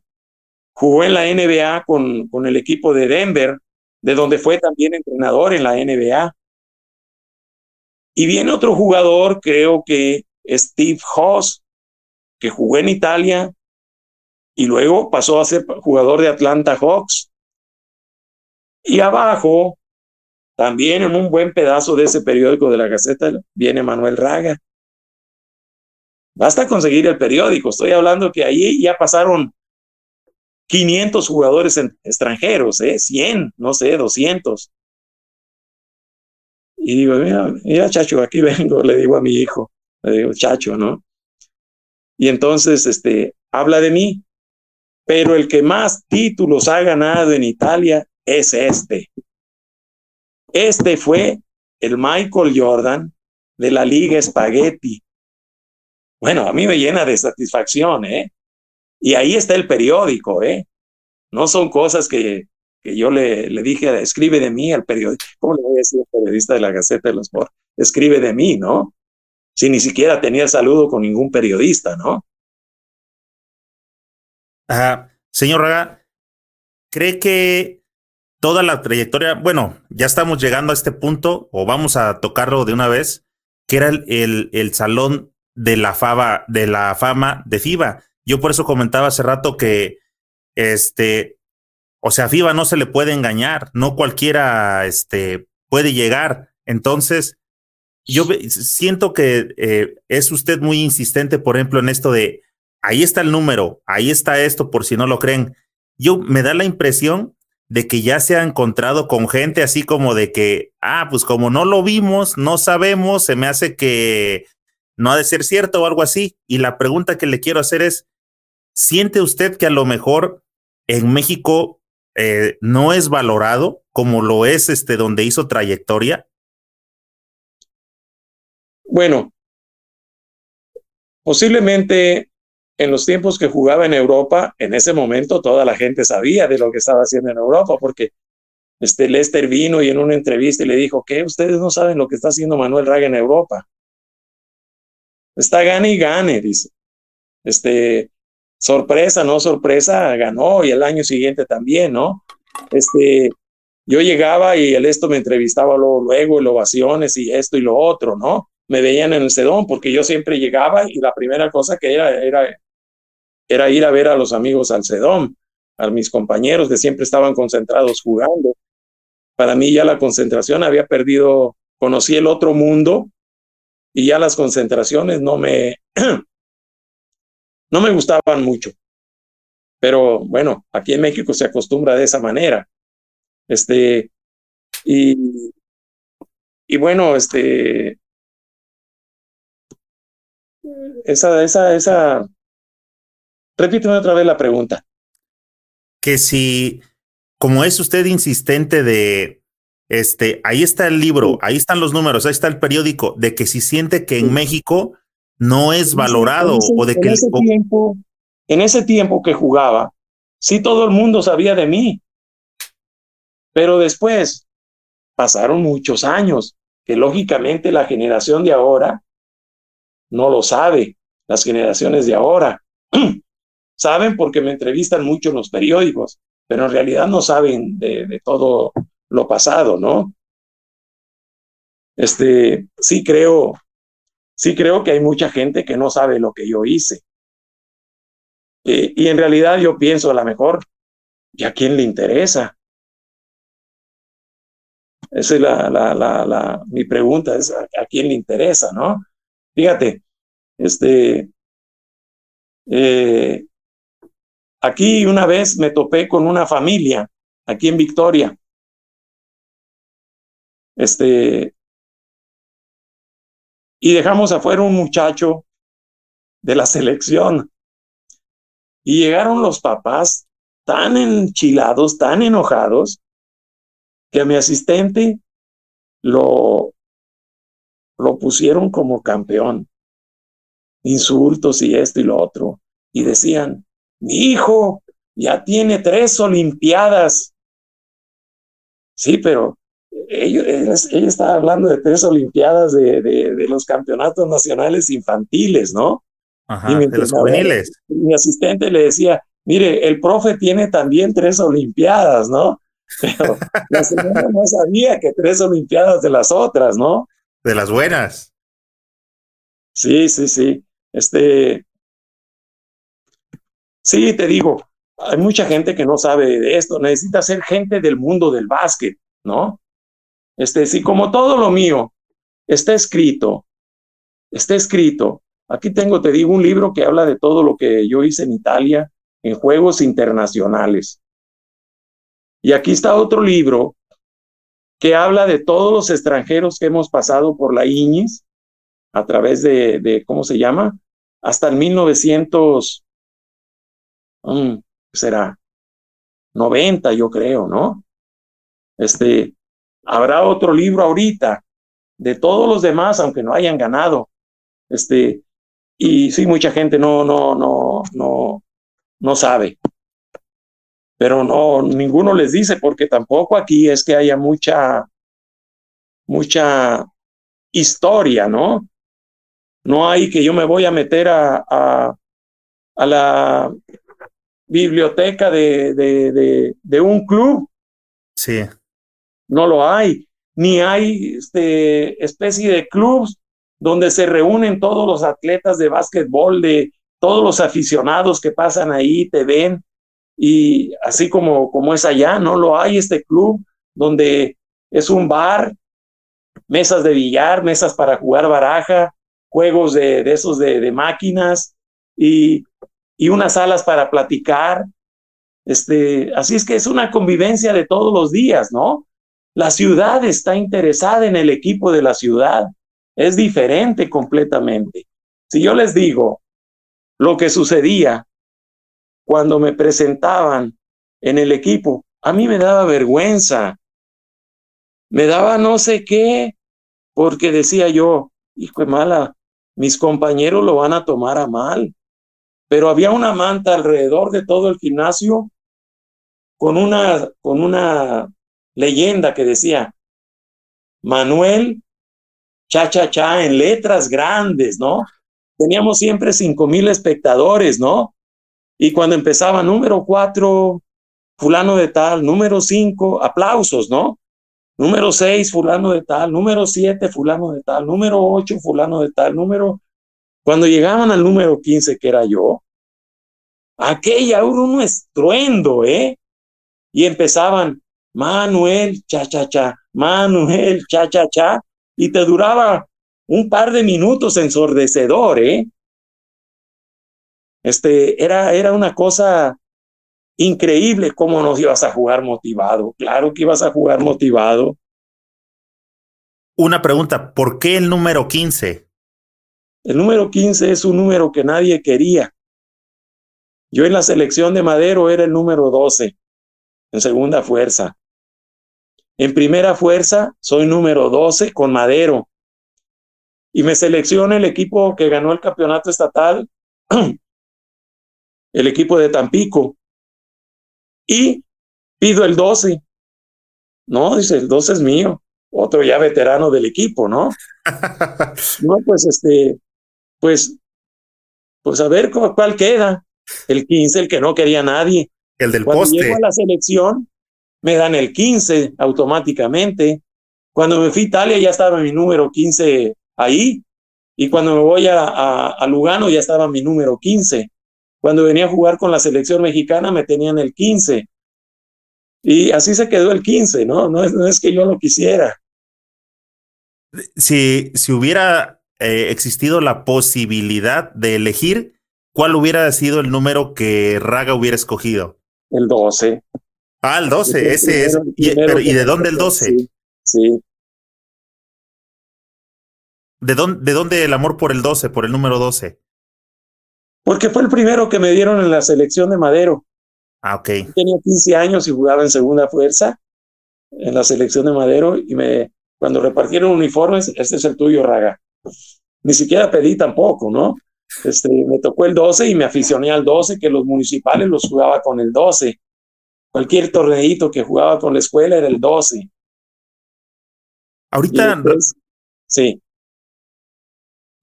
jugó en la NBA con, con el equipo de Denver, de donde fue también entrenador en la NBA. Y viene otro jugador, creo que Steve Hoss, que jugó en Italia y luego pasó a ser jugador de Atlanta Hawks. Y abajo, también en un buen pedazo de ese periódico de la Gaceta, viene Manuel Raga. Basta conseguir el periódico. Estoy hablando que ahí ya pasaron 500 jugadores extranjeros, ¿eh? 100, no sé, 200. Y digo, mira, mira, chacho, aquí vengo, le digo a mi hijo, le digo, chacho, ¿no? Y entonces, este, habla de mí, pero el que más títulos ha ganado en Italia es este. Este fue el Michael Jordan de la Liga Spaghetti. Bueno, a mí me llena de satisfacción, ¿eh? Y ahí está el periódico, ¿eh? No son cosas que, que yo le, le dije, escribe de mí al periódico. ¿Cómo le voy a decir al periodista de la Gaceta de los Sports? Escribe de mí, ¿no? Si ni siquiera tenía saludo con ningún periodista, ¿no? Señor Raga, ¿cree que toda la trayectoria, bueno, ya estamos llegando a este punto, o vamos a tocarlo de una vez, que era el, el, el salón de la, fama, de la fama de FIBA? Yo por eso comentaba hace rato que este, o sea, FIBA no se le puede engañar, no cualquiera este, puede llegar. Entonces, yo siento que eh, es usted muy insistente, por ejemplo, en esto de, ahí está el número, ahí está esto, por si no lo creen. Yo me da la impresión de que ya se ha encontrado con gente así como de que, ah, pues como no lo vimos, no sabemos, se me hace que no ha de ser cierto o algo así. Y la pregunta que le quiero hacer es, ¿siente usted que a lo mejor en México eh, no es valorado como lo es este donde hizo trayectoria? Bueno, posiblemente en los tiempos que jugaba en Europa, en ese momento toda la gente sabía de lo que estaba haciendo en Europa, porque este Lester vino y en una entrevista le dijo, que ustedes no saben lo que está haciendo Manuel Raga en Europa. Está gane y gane, dice. Este, sorpresa, no sorpresa, ganó y el año siguiente también, ¿no? Este, yo llegaba y el esto me entrevistaba luego, luego, el ovaciones y esto y lo otro, ¿no? Me veían en el sedón porque yo siempre llegaba y la primera cosa que era era, era ir a ver a los amigos al sedón, a mis compañeros que siempre estaban concentrados jugando. Para mí ya la concentración había perdido, conocí el otro mundo y ya las concentraciones no me, No me gustaban mucho, pero bueno, aquí en México se acostumbra de esa manera. Este, y, y bueno, este, esa, esa, esa, repíteme otra vez la pregunta. Que si, como es usted insistente de, este, ahí está el libro, ahí están los números, ahí está el periódico, de que si siente que en México no es valorado o de que en ese, tiempo, en ese tiempo que jugaba, sí todo el mundo sabía de mí. Pero después pasaron muchos años que lógicamente la generación de ahora no lo sabe, las generaciones de ahora. saben porque me entrevistan mucho en los periódicos, pero en realidad no saben de, de todo lo pasado, ¿no? Este, sí creo sí creo que hay mucha gente que no sabe lo que yo hice. Y en realidad yo pienso a lo mejor, ¿y a quién le interesa? Esa es la, la, la, la mi pregunta, es a, quién le interesa, ¿no? Fíjate, este, eh, aquí una vez me topé con una familia, aquí en Victoria. Este, y dejamos afuera un muchacho de la selección. Y llegaron los papás tan enchilados, tan enojados, que a mi asistente lo, lo pusieron como campeón. Insultos y esto y lo otro. Y decían, mi hijo ya tiene tres Olimpiadas. Sí, pero ella, estaba hablando de tres Olimpiadas de, de, los campeonatos nacionales infantiles, ¿no? Ajá, de los juveniles. Mi asistente le decía, Mire, el profe tiene también tres Olimpiadas, ¿no? Pero la señora no sabía que tres Olimpiadas de las otras, ¿no? De las buenas. Sí, sí, sí. Este. Sí, te digo, hay mucha gente que no sabe de esto. Necesita ser gente del mundo del básquet, ¿no? Este, sí, como todo lo mío está escrito, está escrito. Aquí tengo, te digo, un libro que habla de todo lo que yo hice en Italia, en juegos internacionales. Y aquí está otro libro que habla de todos los extranjeros que hemos pasado por la IñIS a través de, ¿cómo se llama? Hasta el 1900, mm, será 90, yo creo, ¿no? Este, habrá otro libro ahorita de todos los demás, aunque no hayan ganado. Este, y sí, mucha gente no, no, no, no, no sabe. Pero no, ninguno les dice, porque tampoco aquí es que haya mucha, mucha historia, ¿no? No hay que yo me voy a meter a, a, la biblioteca de, de, de, un club. Sí. No lo hay. Ni hay este, especie de clubs donde se reúnen todos los atletas de básquetbol, de todos los aficionados que pasan ahí, te ven. Y así como, como es allá, no lo hay este club donde es un bar, mesas de billar, mesas para jugar baraja, juegos de, de esos de, máquinas y, y, unas salas para platicar. Este, así es que es una convivencia de todos los días, ¿no? La ciudad está interesada en el equipo de la ciudad. Es diferente completamente. Si yo les digo lo que sucedía cuando me presentaban en el equipo, a mí me daba vergüenza. Me daba no sé qué, porque decía yo, hijo de mala, mis compañeros lo van a tomar a mal. Pero había una manta alrededor de todo el gimnasio con una, con una leyenda que decía, Manuel, cha, cha, cha, en letras grandes, ¿no? Teníamos siempre cinco mil espectadores, ¿no? Y cuando empezaba número cuatro, fulano de tal, número cinco, aplausos, ¿no? número 6, fulano de tal, número 7, fulano de tal, número 8, fulano de tal, número... Cuando llegaban al número 15, que era yo, aquella era un estruendo, ¿eh? Y empezaban, Manuel, cha, cha, cha, Manuel, cha, cha, cha, y te duraba un par de minutos ensordecedor, ¿eh? Este, era, era una cosa increíble cómo nos ibas a jugar motivado. Claro que ibas a jugar motivado. Una pregunta, ¿por qué el número 15? El número 15 es un número que nadie quería. Yo en la selección de Madero era el número 12, en segunda fuerza. En primera fuerza soy número 12 con Madero. Y me selecciona el equipo que ganó el campeonato estatal, el equipo de Tampico y pido el 12. No, dice, el 12 es mío, otro ya veterano del equipo, ¿no? no, pues este, pues, pues a ver cuál queda. El 15, el que no quería nadie. El del Cuando poste. llego a la selección, me dan el 15 automáticamente. Cuando me fui a Italia ya estaba mi número 15 ahí. Y cuando me voy a, a, a Lugano ya estaba mi número 15. Cuando venía a jugar con la selección mexicana me tenían el 15. Y así se quedó el 15, ¿no? No es, no es que yo lo quisiera. Si, si hubiera eh, existido la posibilidad de elegir, ¿cuál hubiera sido el número que Raga hubiera escogido? El 12. Ah, el 12, el ese primero, es. Y, pero, ¿Y de dónde el 12? Sí. sí. ¿De dónde, ¿De dónde el amor por el 12, por el número 12? Porque fue el primero que me dieron en la selección de Madero. Ah, ok. Tenía 15 años y jugaba en segunda fuerza en la selección de Madero y me, cuando repartieron uniformes, este es el tuyo, Raga. Ni siquiera pedí tampoco, ¿no? Este, me tocó el 12 y me aficioné al 12, que los municipales los jugaba con el 12. Cualquier torneito que jugaba con la escuela era el 12. Ahorita. Después, sí.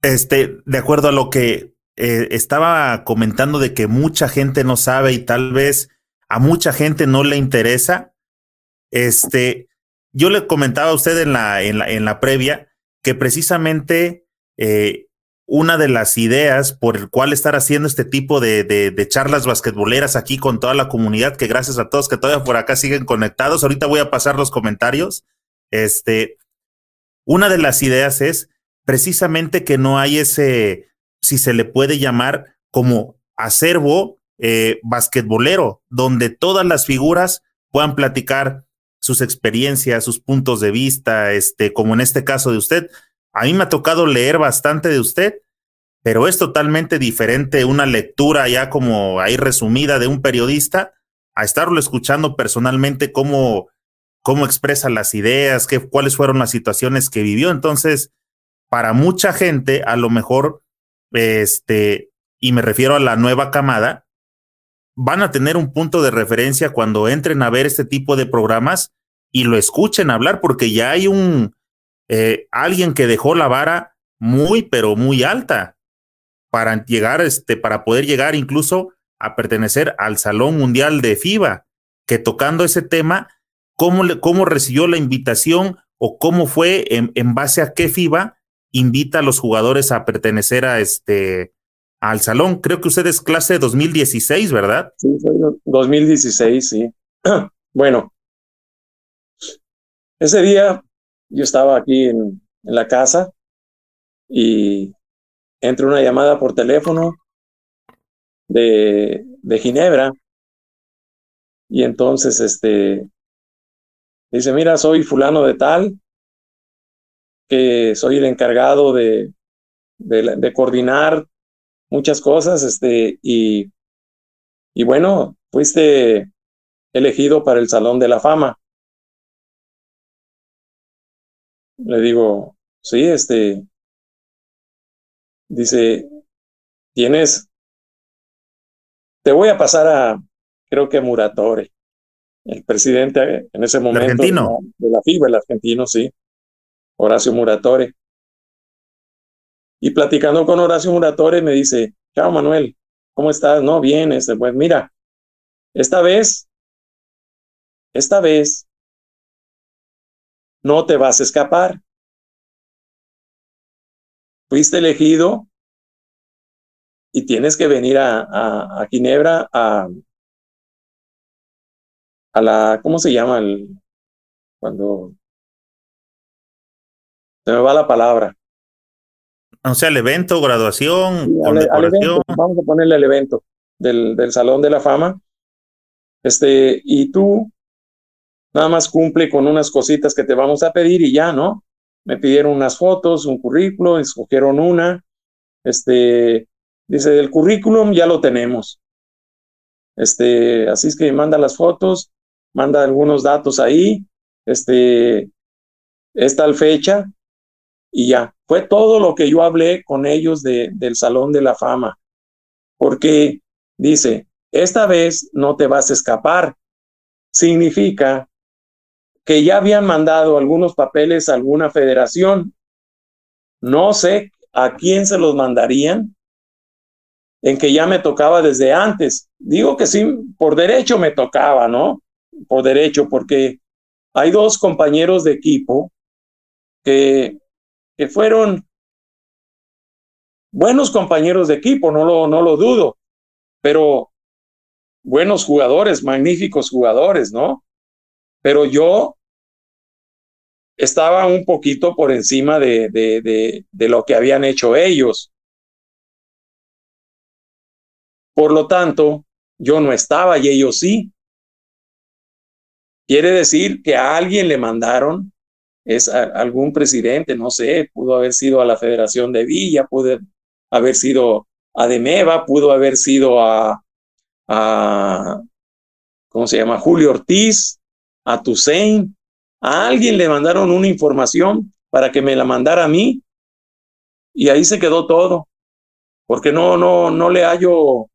Este, de acuerdo a lo que eh, estaba comentando de que mucha gente no sabe y tal vez a mucha gente no le interesa. Este, yo le comentaba a usted en la, en la, en la previa que precisamente eh, una de las ideas por el cual estar haciendo este tipo de, de, charlas basquetboleras aquí con toda la comunidad, que gracias a todos que todavía por acá siguen conectados. Ahorita voy a pasar los comentarios. Este, una de las ideas es precisamente que no hay ese, si se le puede llamar como acervo eh, basquetbolero, donde todas las figuras puedan platicar sus experiencias, sus puntos de vista, este, como en este caso de usted, a mí me ha tocado leer bastante de usted, pero es totalmente diferente una lectura ya como ahí resumida de un periodista a estarlo escuchando personalmente cómo, cómo expresa las ideas, qué, cuáles fueron las situaciones que vivió. Entonces, para mucha gente, a lo mejor, este, y me refiero a la nueva camada, van a tener un punto de referencia cuando entren a ver este tipo de programas y lo escuchen hablar, porque ya hay un, eh, alguien que dejó la vara muy, pero muy alta para llegar, este, para poder llegar incluso a pertenecer al Salón Mundial de FIBA, que tocando ese tema, cómo, le, cómo recibió la invitación o cómo fue en, en, base a qué FIBA invita a los jugadores a pertenecer a este al salón. Creo que usted es clase 2016, ¿verdad? Sí, 2016, sí. bueno, ese día yo estaba aquí en, la casa y entra una llamada por teléfono de, de Ginebra y entonces este dice, mira, soy fulano de tal, que soy el encargado de, de, de coordinar muchas cosas, este, y, y bueno, fuiste elegido para el Salón de la Fama. Le digo, sí, este, dice, tienes, te voy a pasar a, creo que Muratore, el presidente en ese momento argentino. De, la, FIBA, el argentino, sí, Horacio Muratore. Y platicando con Horacio Muratore me dice, chao Manuel, ¿cómo estás? No, bien, este, pues mira, esta vez, esta vez no te vas a escapar. Fuiste elegido y tienes que venir a, a, Ginebra a, a la, ¿cómo se llama? El, cuando se me va la palabra. O sea, el evento, graduación, vamos a ponerle el evento del, del Salón de la Fama. Este, y tú Nada más cumple con unas cositas que te vamos a pedir y ya, ¿no? Me pidieron unas fotos, un currículo, escogieron una. Este, dice, del currículum ya lo tenemos. Este, así es que manda las fotos, manda algunos datos ahí, este, es tal fecha y ya. Fue todo lo que yo hablé con ellos de, del Salón de la Fama, porque dice, esta vez no te vas a escapar. Significa que ya habían mandado algunos papeles a alguna federación. No sé a quién se los mandarían, en que ya me tocaba desde antes. Digo que sí, por derecho me tocaba, ¿no? Por derecho, porque hay dos compañeros de equipo que, que fueron buenos compañeros de equipo, no lo, no lo dudo, pero buenos jugadores, magníficos jugadores, ¿no? Pero yo estaba un poquito por encima de, de, de, lo que habían hecho ellos. Por lo tanto, yo no estaba y ellos sí. Quiere decir que a alguien le mandaron, es algún presidente, no sé, pudo haber sido a la Federación de Villa, pudo haber sido a Demeva, pudo haber sido a, a ¿cómo se llama? Julio Ortiz, a Tusein, a alguien le mandaron una información para que me la mandara a mí y ahí se quedó todo, porque no, no, no le hallo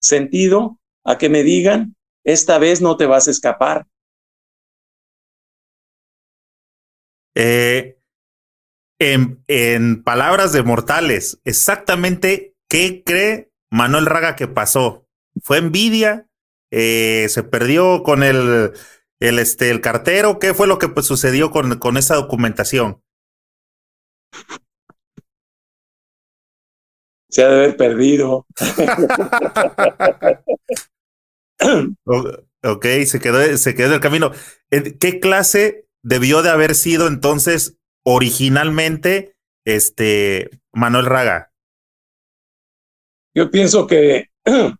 sentido a que me digan, esta vez no te vas a escapar. Eh, en, en palabras de mortales, exactamente ¿qué cree Manuel Raga que pasó? ¿Fue envidia? Eh, ¿Se perdió con el, el, este, el cartero? ¿Qué fue lo que pues, sucedió con, con esa documentación? Se ha de haber perdido. ok, se quedó, se quedó en el camino. ¿Qué clase debió de haber sido entonces originalmente este Manuel Raga? Yo pienso que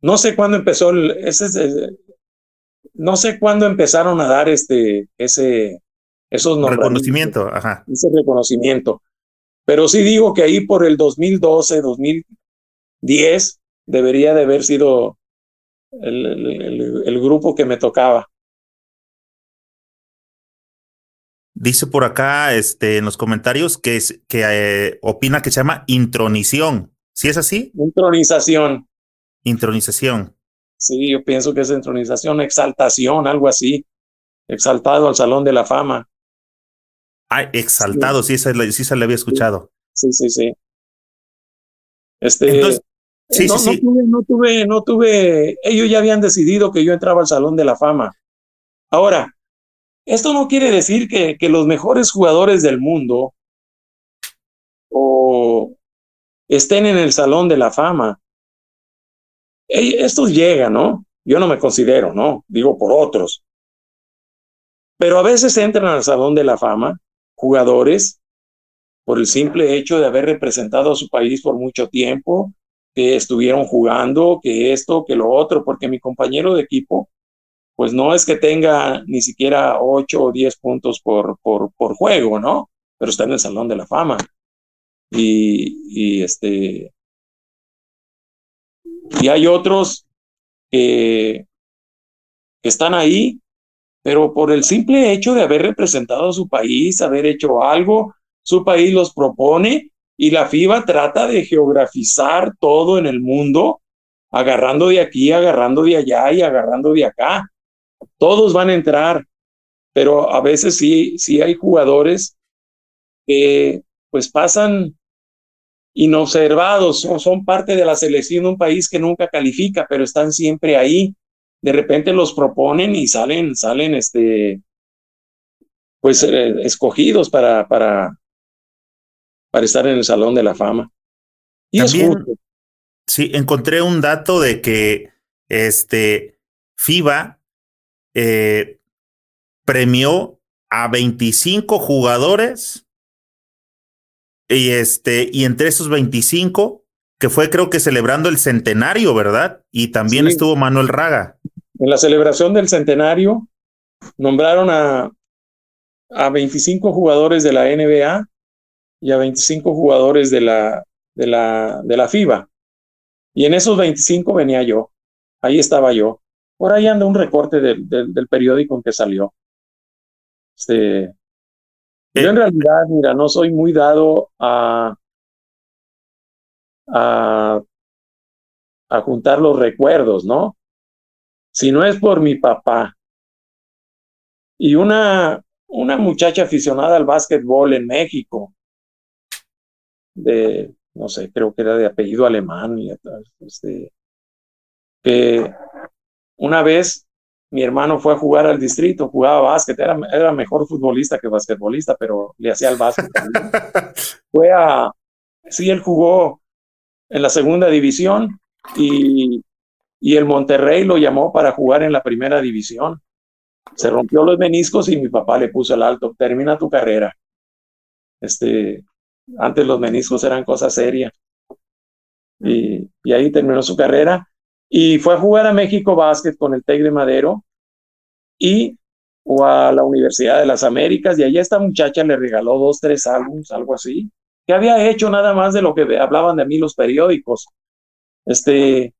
no sé cuándo empezó el, ese, no sé cuándo empezaron a dar este ese esos reconocimiento, ajá. ese reconocimiento. Pero sí digo que ahí por el 2012, 2010 debería de haber sido el, grupo que me tocaba. Dice por acá este, en los comentarios que, es, que eh, opina que se llama intronización. ¿Sí es así? Intronización. Intronización. Sí, yo pienso que es intronización, exaltación, algo así. Exaltado al Salón de la Fama. Ah, exaltado, sí, sí, sí se le había escuchado. Sí, sí, sí. Este, Sí, no, sí, no, tuve, no tuve, ellos ya habían decidido que yo entraba al Salón de la Fama. Ahora, esto no quiere decir que, que los mejores jugadores del mundo o estén en el Salón de la Fama. Estos llegan, ¿no? Yo no me considero, ¿no? Digo por otros. Pero a veces entran al Salón de la Fama jugadores por el simple hecho de haber representado a su país por mucho tiempo, que estuvieron jugando, que esto, que lo otro, porque mi compañero de equipo, pues no es que tenga ni siquiera 8 o 10 puntos por, por, por juego, ¿no? Pero está en el Salón de la Fama. Y, y este. Y hay otros que, están ahí, pero por el simple hecho de haber representado a su país, haber hecho algo, su país los propone y la FIBA trata de geografizar todo en el mundo, agarrando de aquí, agarrando de allá y agarrando de acá. Todos van a entrar, pero a veces sí, sí hay jugadores que pues pasan inobservados, son, son parte de la selección de un país que nunca califica, pero están siempre ahí. De repente los proponen y salen, salen este, pues eh, escogidos para, para, para estar en el Salón de la Fama. Y También, Sí, encontré un dato de que este FIBA eh, premió a 25 jugadores y este y entre esos 25 que fue creo que celebrando el centenario, ¿verdad? Y también estuvo Manuel Raga. En la celebración del centenario nombraron a a 25 jugadores de la NBA y a 25 jugadores de la, de la, de la FIBA. Y en esos 25 venía yo. Ahí estaba yo. Por ahí anda un recorte del, del, periódico en que salió. Este, yo en realidad, mira, no soy muy dado a, a, a juntar los recuerdos, ¿no? Si no es por mi papá. Y una, una muchacha aficionada al básquetbol en México, de, no sé, creo que era de apellido alemán, y, este, que una vez mi hermano fue a jugar al distrito, jugaba básquet, era, era mejor futbolista que basquetbolista, pero le hacía el básquet. fue a, sí, él jugó en la segunda división y, y el Monterrey lo llamó para jugar en la primera división. Se rompió los meniscos y mi papá le puso el alto, termina tu carrera. Este, antes los meniscos eran cosas serias. Y, y, ahí terminó su carrera. Y fue a jugar a México Básquet con el TEC de Madero y o a la Universidad de las Américas. Y allá esta muchacha le regaló dos, tres álbumes, algo así, que había hecho nada más de lo que hablaban de mí los periódicos. Este,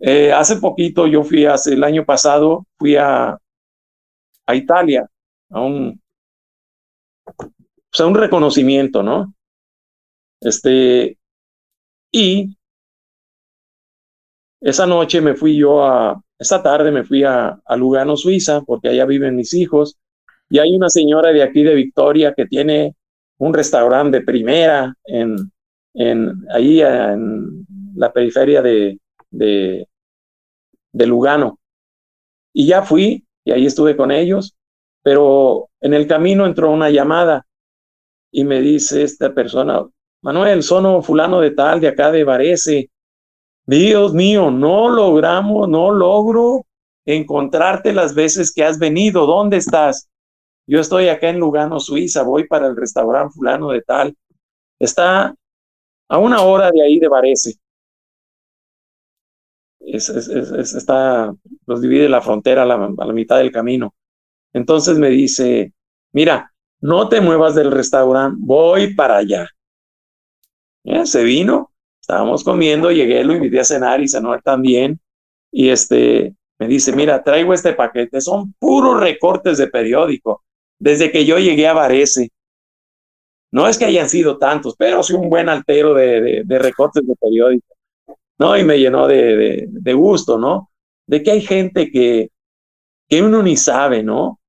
eh, hace poquito yo fui, hace el año pasado, fui a, a Italia, a un, sea, un reconocimiento, ¿no? Este, y esa noche me fui yo a, esa tarde me fui a, Lugano, Suiza, porque allá viven mis hijos, y hay una señora de aquí de Victoria que tiene un restaurante de primera en, en, ahí en la periferia de, de, de Lugano. Y ya fui y ahí estuve con ellos, pero en el camino entró una llamada y me dice esta persona, Manuel, sono fulano de tal, de acá de Varese. Dios mío, no logramos, no logro encontrarte las veces que has venido. ¿Dónde estás? Yo estoy acá en Lugano, Suiza, voy para el restaurante fulano de tal. Está a una hora de ahí de Varese. Es, está, los divide la frontera a la, a la mitad del camino. Entonces me dice, mira, no te muevas del restaurante, voy para allá. se vino, estábamos comiendo, llegué, lo invité a cenar y cenó también. Y este, me dice, mira, traigo este paquete, son puros recortes de periódico, desde que yo llegué a Varese. No es que hayan sido tantos, pero sí un buen altero de, de, recortes de periódico. ¿no? Y me llenó de, de, gusto, ¿no? De que hay gente que, que uno ni sabe, ¿no?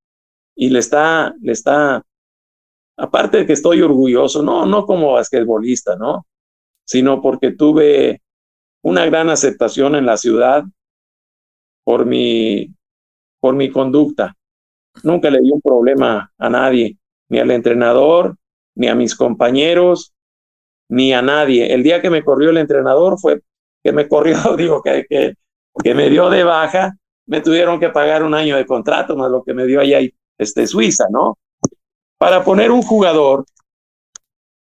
Y le está, le está, aparte de que estoy orgulloso, no, no como basquetbolista, ¿no? Sino porque tuve una gran aceptación en la ciudad por mi, por mi conducta. Nunca le di un problema a nadie, ni al entrenador, ni a mis compañeros, ni a nadie. El día que me corrió el entrenador fue que me corrió, digo, que, que, me dio de baja, me tuvieron que pagar un año de contrato, más lo que me dio allá este, Suiza, ¿no? Para poner un jugador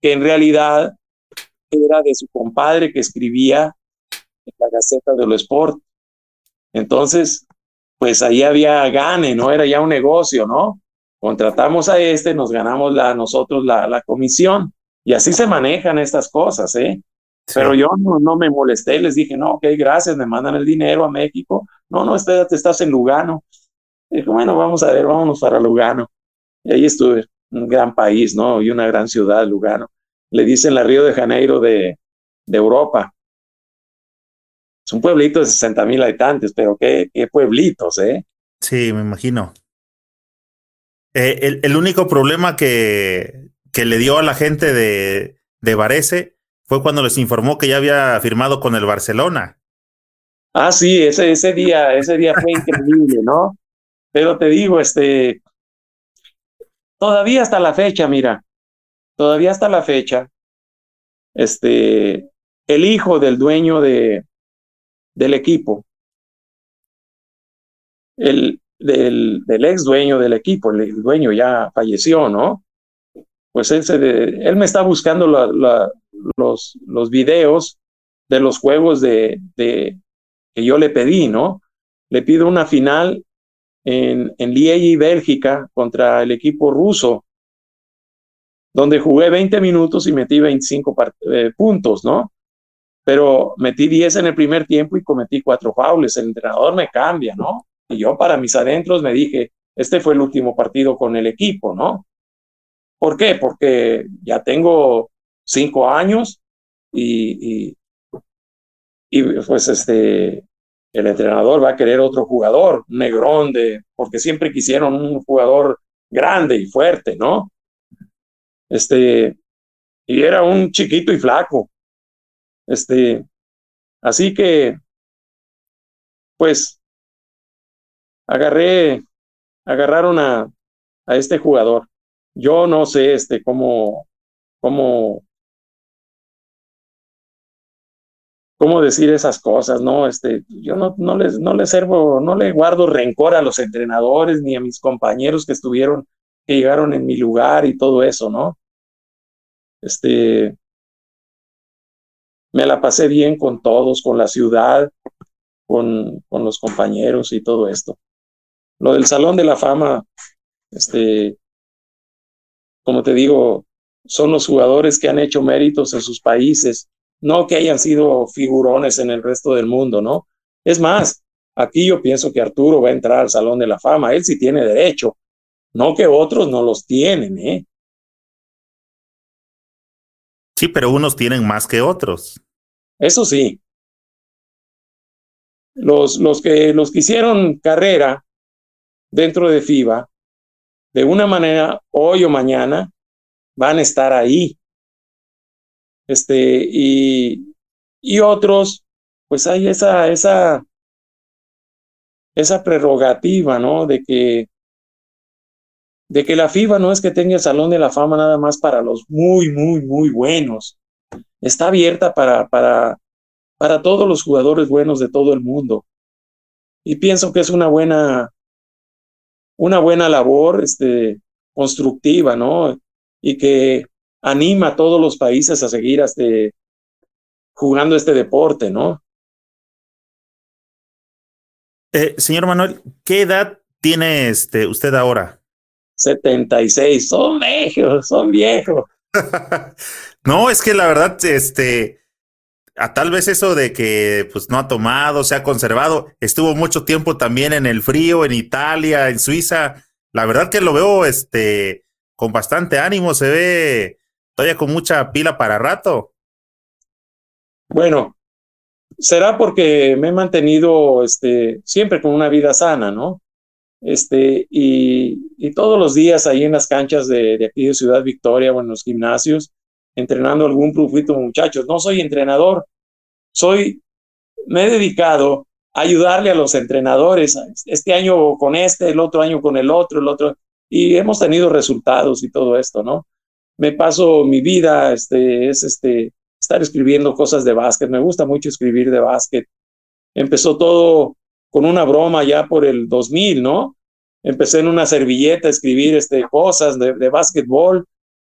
que en realidad era de su compadre que escribía en la Gaceta de los Sport. Entonces, pues ahí había gane, ¿no? Era ya un negocio, ¿no? Contratamos a este, nos ganamos la, nosotros la, la comisión. Y así se manejan estas cosas, ¿eh? Pero yo no, no, me molesté, les dije, no, ok, gracias, me mandan el dinero a México. No, no, espérate, estás en Lugano. Dije, bueno, vamos a ver, vámonos para Lugano. Y ahí estuve, un gran país, ¿no? Y una gran ciudad, Lugano. Le dicen la Río de Janeiro de, de Europa. Es un pueblito de 60 mil habitantes, pero qué, qué pueblitos, ¿eh? Sí, me imagino. Eh, el, el, único problema que, que le dio a la gente de, de Varese fue cuando les informó que ya había firmado con el Barcelona. Ah, sí, ese, ese día, ese día fue increíble, ¿no? Pero te digo, este, todavía hasta la fecha, mira, todavía hasta la fecha, este, el hijo del dueño de, del equipo, el, del, del ex dueño del equipo, el, dueño ya falleció, ¿no? Pues él, se él me está buscando la, los, los videos de los juegos de, de, que yo le pedí, ¿no? Le pido una final en, en Liegi, Bélgica, contra el equipo ruso, donde jugué 20 minutos y metí 25 eh, puntos, ¿no? pero metí 10 en el primer tiempo y cometí cuatro faules. El entrenador me cambia, ¿no? Y yo para mis adentros me dije, este fue el último partido con el equipo, ¿no? ¿Por qué? Porque ya tengo cinco años y, y, y pues este, el entrenador va a querer otro jugador, negrón, de, porque siempre quisieron un jugador grande y fuerte, ¿no? Este, y era un chiquito y flaco. Este, así que, pues, agarré, agarraron a, a este jugador. Yo no sé, este, cómo, cómo, cómo decir esas cosas, ¿no? Este, yo no, no les, no les servo, no le guardo rencor a los entrenadores ni a mis compañeros que estuvieron, que llegaron en mi lugar y todo eso, ¿no? Este, me la pasé bien con todos, con la ciudad, con, con los compañeros y todo esto. Lo del Salón de la Fama, este, como te digo, son los jugadores que han hecho méritos en sus países, no que hayan sido figurones en el resto del mundo, ¿no? Es más, aquí yo pienso que Arturo va a entrar al Salón de la Fama, él sí tiene derecho, no que otros no los tienen, ¿eh? Sí, pero unos tienen más que otros. Eso sí. Los, los, que, los que hicieron carrera dentro de FIBA, de una manera, hoy o mañana, van a estar ahí. Este, y, y otros, pues hay esa, esa, esa prerrogativa, ¿no? De que, de que la FIBA no es que tenga el Salón de la Fama nada más para los muy, muy, muy buenos. Está abierta para, para, para todos los jugadores buenos de todo el mundo. Y pienso que es una buena, una buena labor este, constructiva, ¿no? Y que anima a todos los países a seguir este, jugando este deporte, ¿no? Eh, señor Manuel, ¿qué edad tiene este, usted ahora? 76, son viejos, son viejos. no, es que la verdad, este, a tal vez eso de que pues no ha tomado, se ha conservado, estuvo mucho tiempo también en el frío, en Italia, en Suiza. La verdad que lo veo este con bastante ánimo, se ve todavía con mucha pila para rato. Bueno, será porque me he mantenido este, siempre con una vida sana, ¿no? Este, y, y todos los días ahí en las canchas de, de, aquí de Ciudad Victoria o en los gimnasios, entrenando algún de muchachos. No soy entrenador, soy, me he dedicado a ayudarle a los entrenadores, este año con este, el otro año con el otro, el otro, y hemos tenido resultados y todo esto, ¿no? Me paso mi vida, este, es este, estar escribiendo cosas de básquet. Me gusta mucho escribir de básquet. Empezó todo con una broma ya por el 2000, ¿no? Empecé en una servilleta a escribir este, cosas de, de básquetbol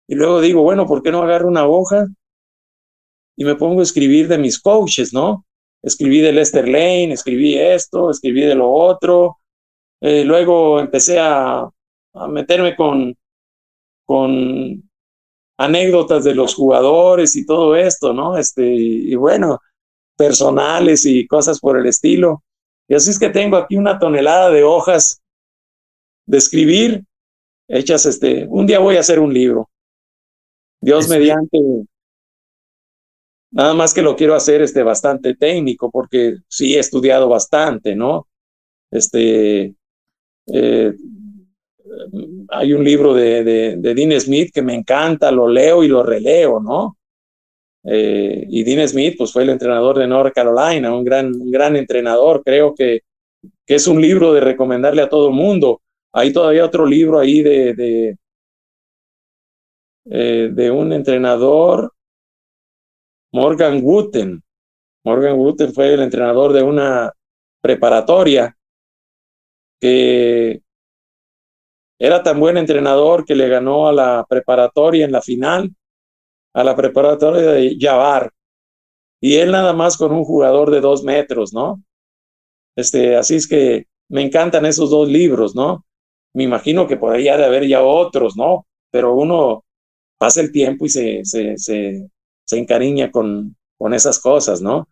y luego digo, bueno, ¿por qué no agarro una hoja y me pongo a escribir de mis coaches, ¿no? Escribí de Lester Lane, escribí esto, escribí de lo otro. Eh, luego empecé a, a meterme con, con anécdotas de los jugadores y todo esto, ¿no? Este, y bueno, personales y cosas por el estilo. Y así es que tengo aquí una tonelada de hojas de escribir hechas, este, un día voy a hacer un libro. Dios mediante, nada más que lo quiero hacer este, bastante técnico, porque sí he estudiado bastante, ¿no? Este, eh, hay un libro de, de, de, Dean Smith que me encanta, lo leo y lo releo, ¿no? Eh, y Dean Smith, pues fue el entrenador de North Carolina, un gran, un gran entrenador, creo que, que es un libro de recomendarle a todo el mundo. Hay todavía otro libro ahí de, de, eh, de un entrenador, Morgan Wooten. Morgan Wooten fue el entrenador de una preparatoria que era tan buen entrenador que le ganó a la preparatoria en la final, a la preparatoria de Yavar. Y él nada más con un jugador de dos metros, ¿no? Este, así es que me encantan esos dos libros, ¿no? Me imagino que por ahí ha de haber ya otros, ¿no? Pero uno pasa el tiempo y se, se, se, se encariña con, con esas cosas, ¿no?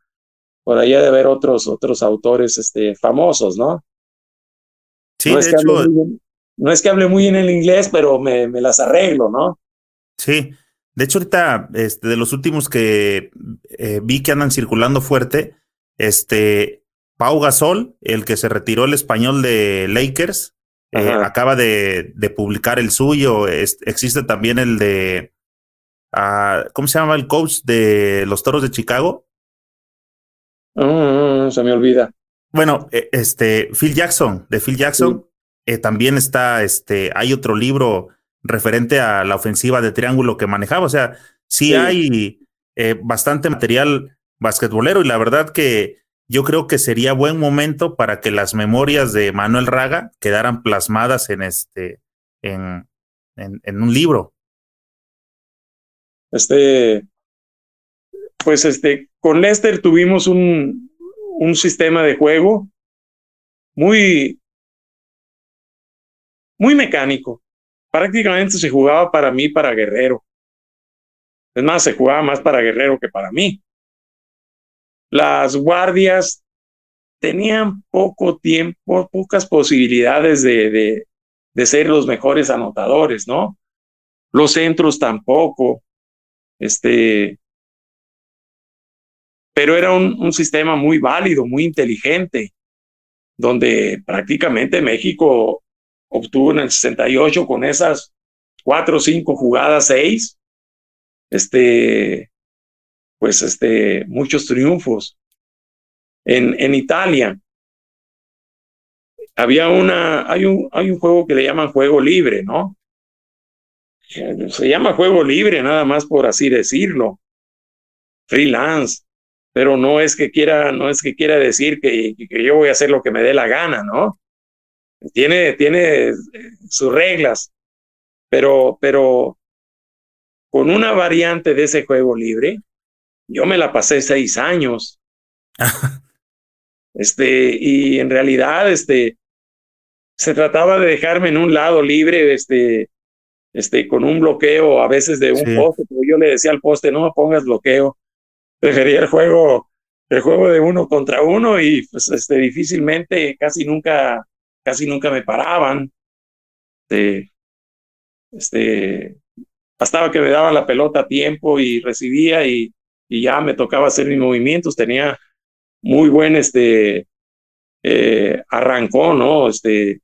Por ahí ha de haber otros, otros autores este, famosos, ¿no? Sí, de hecho, no es que hable muy bien el inglés, pero me, me las arreglo, ¿no? Sí. De hecho, ahorita, este, de los últimos que eh, vi que andan circulando fuerte, este, Pau Gasol, el que se retiró el español de Lakers, eh, acaba de, de, publicar el suyo. existe también el de, uh, ¿cómo se llama el coach de los Toros de Chicago? Mm, se me olvida. Bueno, e, este, Phil Jackson, de Phil Jackson, eh, también está, este, hay otro libro referente a la ofensiva de triángulo que manejaba. O sea, sí, hay eh, bastante material basquetbolero y la verdad que yo creo que sería buen momento para que las memorias de Manuel Raga quedaran plasmadas en este, en, en, en un libro. Este, pues este, con Lester tuvimos un, un sistema de juego muy, muy mecánico. Prácticamente se jugaba para mí, para Guerrero. Es más, se jugaba más para Guerrero que para mí. Las guardias tenían poco tiempo, pocas posibilidades de, de, ser los mejores anotadores, ¿no? Los centros tampoco. Este, pero era un, sistema muy válido, muy inteligente, donde prácticamente México obtuvo en el 68 con esas cuatro o cinco jugadas, seis, este, pues, este, muchos triunfos. En, en Italia, había una, hay un, hay un juego que le llaman juego libre, ¿no? Se llama juego libre, nada más por así decirlo. Freelance. Pero no es que quiera, no es que quiera decir que, que yo voy a hacer lo que me dé la gana, ¿no? Tiene, tiene sus reglas. Pero, pero con una variante de ese juego libre, yo me la pasé seis años. este, y en realidad, este, se trataba de dejarme en un lado libre, este, este, con un bloqueo a veces de un poste, pero yo le decía al poste, no pongas bloqueo, prefería el juego, el juego de uno contra uno y pues este, difícilmente, casi nunca, casi nunca me paraban. Este, este, bastaba que me daban la pelota a tiempo y recibía y, y ya me tocaba hacer mis movimientos, tenía muy buen este eh, arrancó, ¿no? Este,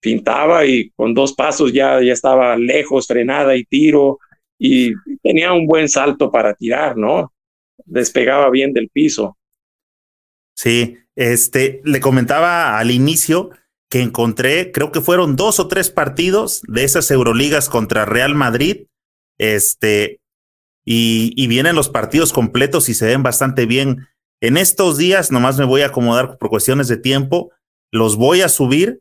pintaba y con dos pasos ya, ya estaba lejos, frenada y tiro, y tenía un buen salto para tirar, ¿no? Despegaba bien del piso. Sí, este, le comentaba al inicio que encontré, creo que fueron dos o tres partidos de esas Euroligas contra Real Madrid, este, y, vienen los partidos completos y se ven bastante bien. En estos días, nomás me voy a acomodar por cuestiones de tiempo, los voy a subir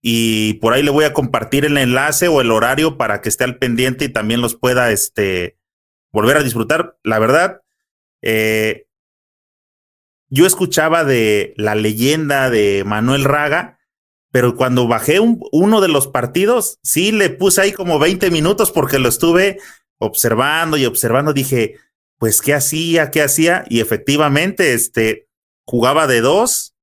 y por ahí le voy a compartir el enlace o el horario para que esté al pendiente y también los pueda este, volver a disfrutar. La verdad, eh, yo escuchaba de la leyenda de Manuel Raga, pero cuando bajé uno de los partidos, sí le puse ahí como 20 minutos porque lo estuve observando y observando. Dije, pues, ¿qué hacía? ¿Qué hacía? Y efectivamente, este, jugaba de dos,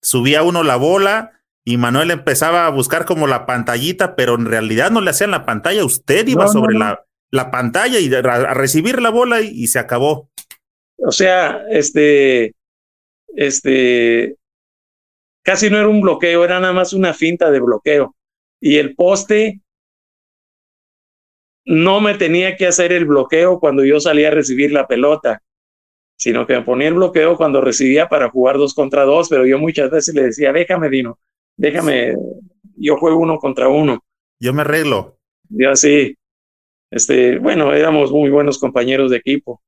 subía uno la bola, y Manuel empezaba a buscar como la pantallita, pero en realidad no le hacían la pantalla, usted iba sobre La, la pantalla y a, recibir la bola y, se acabó. O sea, este, este, casi no era un bloqueo, era nada más una finta de bloqueo. Y el poste no me tenía que hacer el bloqueo cuando yo salía a recibir la pelota, sino que me ponía el bloqueo cuando recibía para jugar dos contra dos, pero yo muchas veces le decía, déjame, Dino, déjame, yo juego uno contra uno. Yo me arreglo. Ya sí. Este, bueno, éramos muy buenos compañeros de equipo.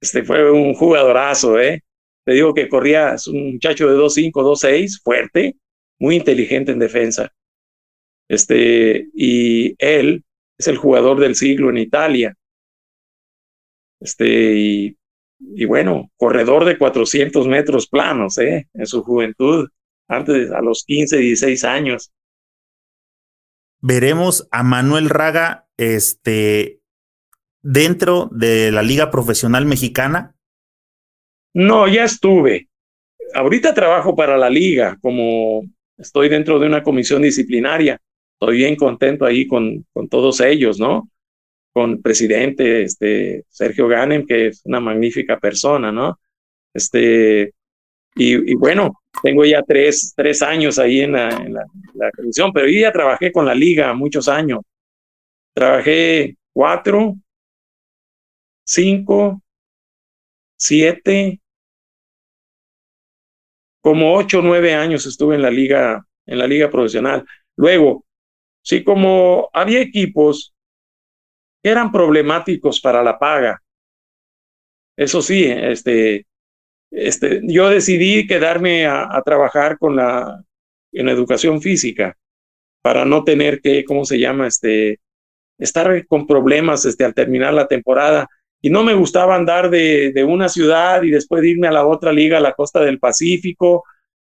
Este fue un jugadorazo, ¿eh? Te digo que corría, es un muchacho de 2'5, 2'6, fuerte, muy inteligente en defensa. Este, y él es el jugador del siglo en Italia. Este, y, y bueno, corredor de 400 metros planos, ¿eh? En su juventud antes a los 15, 16 años. Veremos a Manuel Raga este, dentro de la Liga Profesional Mexicana. No, ya estuve. Ahorita trabajo para la liga, como estoy dentro de una comisión disciplinaria. Estoy bien contento ahí con, con todos ellos, ¿no? Con el presidente este, Sergio Ganem, que es una magnífica persona, ¿no? Este, y, bueno, tengo ya tres, tres años ahí en la, en la, comisión, pero yo ya trabajé con la liga muchos años. Trabajé cuatro, cinco, siete, como ocho o nueve años estuve en la liga, en la liga profesional. Luego, sí, como había equipos que eran problemáticos para la paga. Eso sí, este, este, yo decidí quedarme a, trabajar con la, en educación física para no tener que, ¿cómo se llama? Este, estar con problemas este, al terminar la temporada. Y no me gustaba andar de, de una ciudad y después irme a la otra liga, a la costa del Pacífico.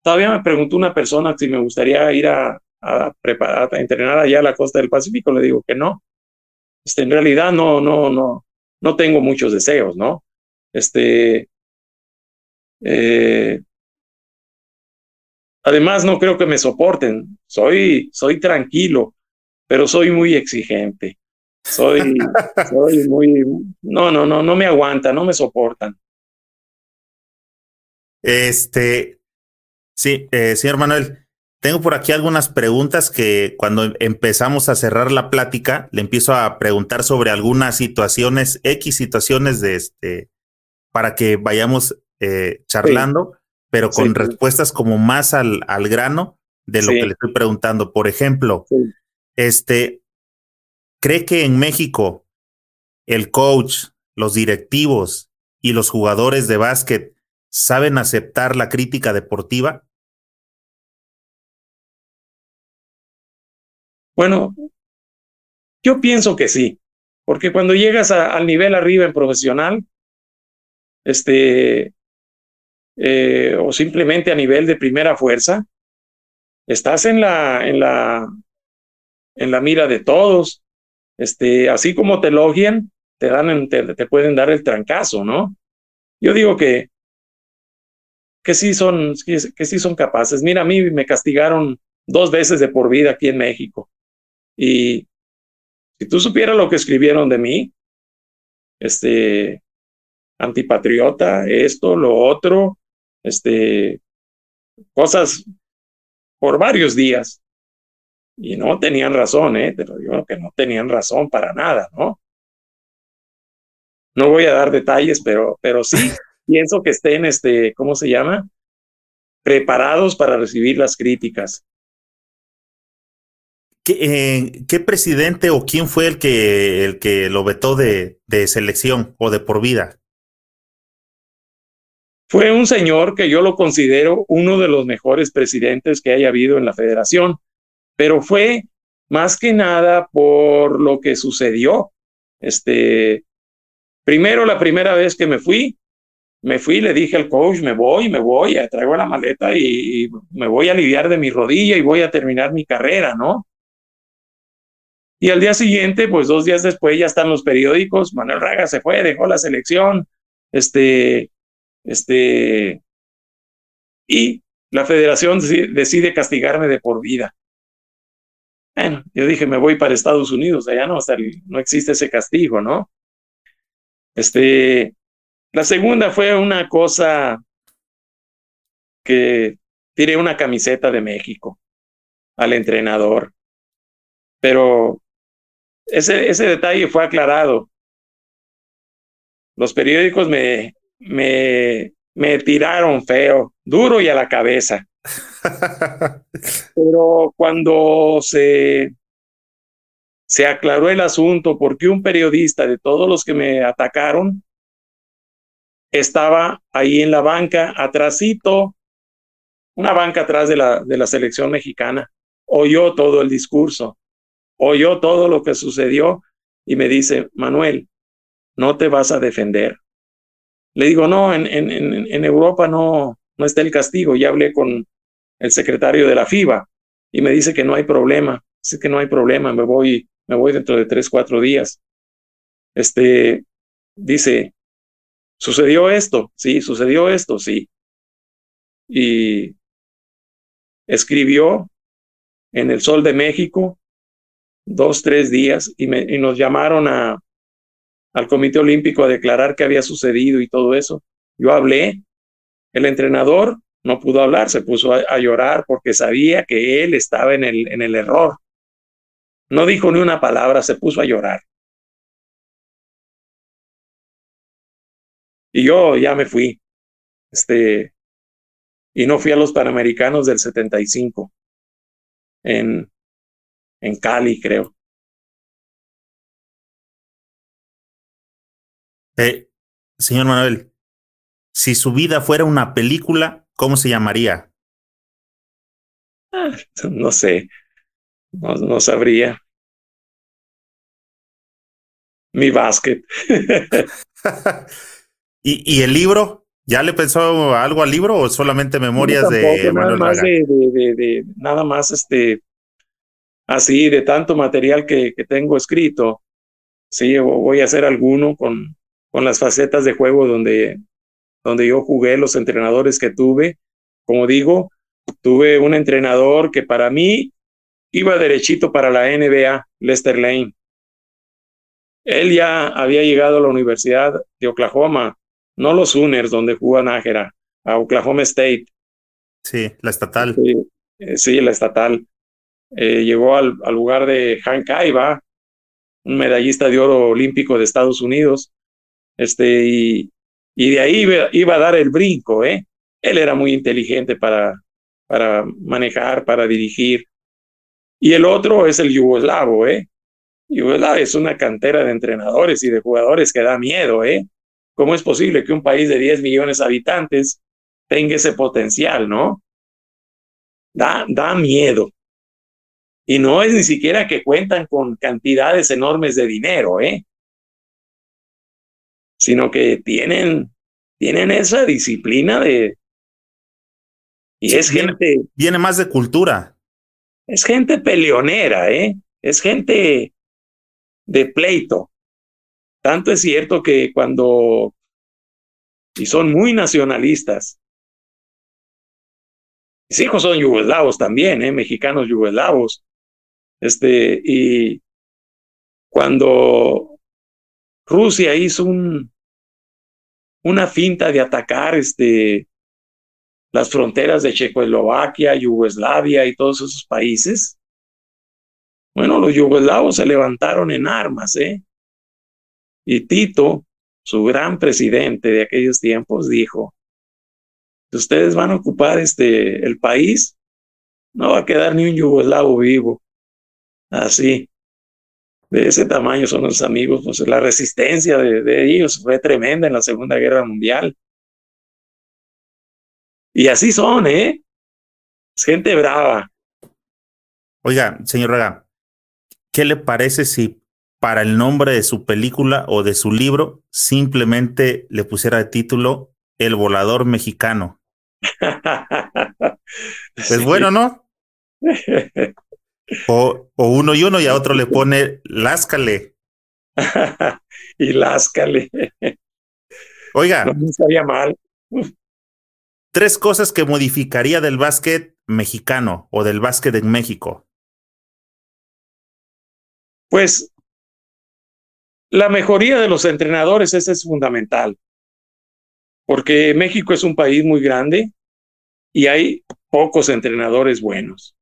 Todavía me preguntó una persona si me gustaría ir a, a preparar, a entrenar allá a la costa del Pacífico. Le digo que no. Este, en realidad no, no, no, no tengo muchos deseos, ¿no? Este, eh, además, no creo que me soporten. Soy, soy tranquilo, pero soy muy exigente. Soy, soy muy, no, no, no, no me aguantan, no me soportan. Este, sí, eh, señor Manuel, tengo por aquí algunas preguntas que cuando empezamos a cerrar la plática, le empiezo a preguntar sobre algunas situaciones, X situaciones de este, para que vayamos eh, charlando, pero con respuestas como más al, al grano de lo que le estoy preguntando. Por ejemplo, este, ¿cree que en México el coach, los directivos y los jugadores de básquet saben aceptar la crítica deportiva? Bueno, yo pienso que sí, porque cuando llegas al nivel arriba en profesional, este, eh, o simplemente a nivel de primera fuerza, estás en la, en la, en la mira de todos. Este, así como te elogian, te dan, te, te pueden dar el trancazo, ¿no? Yo digo que, que sí son, que sí son capaces. Mira, a mí me castigaron dos veces de por vida aquí en México. Y si tú supieras lo que escribieron de mí, este, antipatriota, esto, lo otro, este, cosas por varios días. Y no tenían razón, ¿eh? Pero yo que no tenían razón para nada, ¿no? No voy a dar detalles, pero, pero sí pienso que estén, este, ¿cómo se llama? Preparados para recibir las críticas. ¿Qué, eh, ¿qué presidente o quién fue el que, el que lo vetó de, de selección o de por vida? Fue un señor que yo lo considero uno de los mejores presidentes que haya habido en la federación, pero fue más que nada por lo que sucedió. Este, primero, la primera vez que me fui, me fui, le dije al coach, me voy, me voy, traigo la maleta y, me voy a aliviar de mi rodilla y voy a terminar mi carrera, ¿no? Y al día siguiente, pues dos días después ya están los periódicos, Manuel Raga se fue, dejó la selección, este, este, y la federación decide castigarme de por vida. Bueno, yo dije, me voy para Estados Unidos, allá no, no existe ese castigo, ¿no? Este, la segunda fue una cosa que tiré una camiseta de México al entrenador, pero ese, ese detalle fue aclarado. Los periódicos me, me, me tiraron feo, duro y a la cabeza. Pero cuando se, se aclaró el asunto, porque un periodista de todos los que me atacaron estaba ahí en la banca, atrásito, una banca atrás de la, de la selección mexicana, oyó todo el discurso, oyó todo lo que sucedió y me dice, Manuel, no te vas a defender, le digo, no, en, en, en Europa no, no está el castigo. Ya hablé con el secretario de la FIBA y me dice que no hay problema. Dice que no hay problema, me voy, me voy dentro de tres, cuatro días. Este, dice, ¿sucedió esto? Sí, sucedió esto, sí. Y escribió en el Sol de México dos, tres días y, me, y nos llamaron a, al Comité Olímpico a declarar qué había sucedido y todo eso. Yo hablé, el entrenador no pudo hablar, se puso a, llorar porque sabía que él estaba en el, en el error. No dijo ni una palabra, se puso a llorar. Y yo ya me fui. Este, y no fui a los Panamericanos del 75 en, en Cali, creo. Eh, señor Manuel, si su vida fuera una película, ¿cómo se llamaría? Ah, no sé, no, sabría. Mi básquet. ¿Y, ¿Y, el libro? ¿Ya le pensó algo al libro o solamente memorias de Manuel nada más de, de, nada más este así de tanto material que, que tengo escrito. Sí, voy a hacer alguno con con las facetas de juego donde, donde yo jugué, los entrenadores que tuve. Como digo, tuve un entrenador que para mí iba derechito para la NBA, Lester Lane. Él ya había llegado a la Universidad de Oklahoma, no los Sooners donde jugó Nájera, a Oklahoma State. Sí, la estatal. Sí, eh, la estatal. Eh, llegó al, al, lugar de Hank Kaiba, un medallista de oro olímpico de Estados Unidos, este, y, Y de ahí iba, a dar el brinco, ¿eh? Él era muy inteligente para, para manejar, para dirigir. Y el otro es el yugoslavo, ¿eh? Yugoslavo es una cantera de entrenadores y de jugadores que da miedo, ¿eh? ¿Cómo es posible que un país de 10 millones de habitantes tenga ese potencial, no? Da, da miedo. Y no es ni siquiera que cuentan con cantidades enormes de dinero, ¿eh? Sino que tienen, tienen esa disciplina de... Y es gente... Viene más de cultura. Es gente peleonera, ¿eh? Es gente de pleito. Tanto es cierto que cuando... Y son muy nacionalistas. Mis hijos son yugoslavos también, ¿eh? Mexicanos yugoslavos. Este, y cuando Rusia hizo un, una finta de atacar este, las fronteras de Checoslovaquia, Yugoslavia y todos esos países, bueno, los yugoslavos se levantaron en armas, ¿eh? Y Tito, su gran presidente de aquellos tiempos, dijo, si ustedes van a ocupar este, el país, no va a quedar ni un yugoslavo vivo. Así, de ese tamaño son los amigos, pues la resistencia de, ellos fue tremenda en la Segunda Guerra Mundial. Y así son, ¿eh? Es gente brava. Oiga, señor Raga, ¿qué le parece si para el nombre de su película o de su libro simplemente le pusiera de título El volador mexicano? pues bueno, ¿no? O, uno y uno y a otro le pone láscale. y láscale. Oiga. No estaría mal. Tres cosas que modificaría del básquet mexicano o del básquet en México. Pues la mejoría de los entrenadores, ese es fundamental, porque México es un país muy grande y hay pocos entrenadores buenos.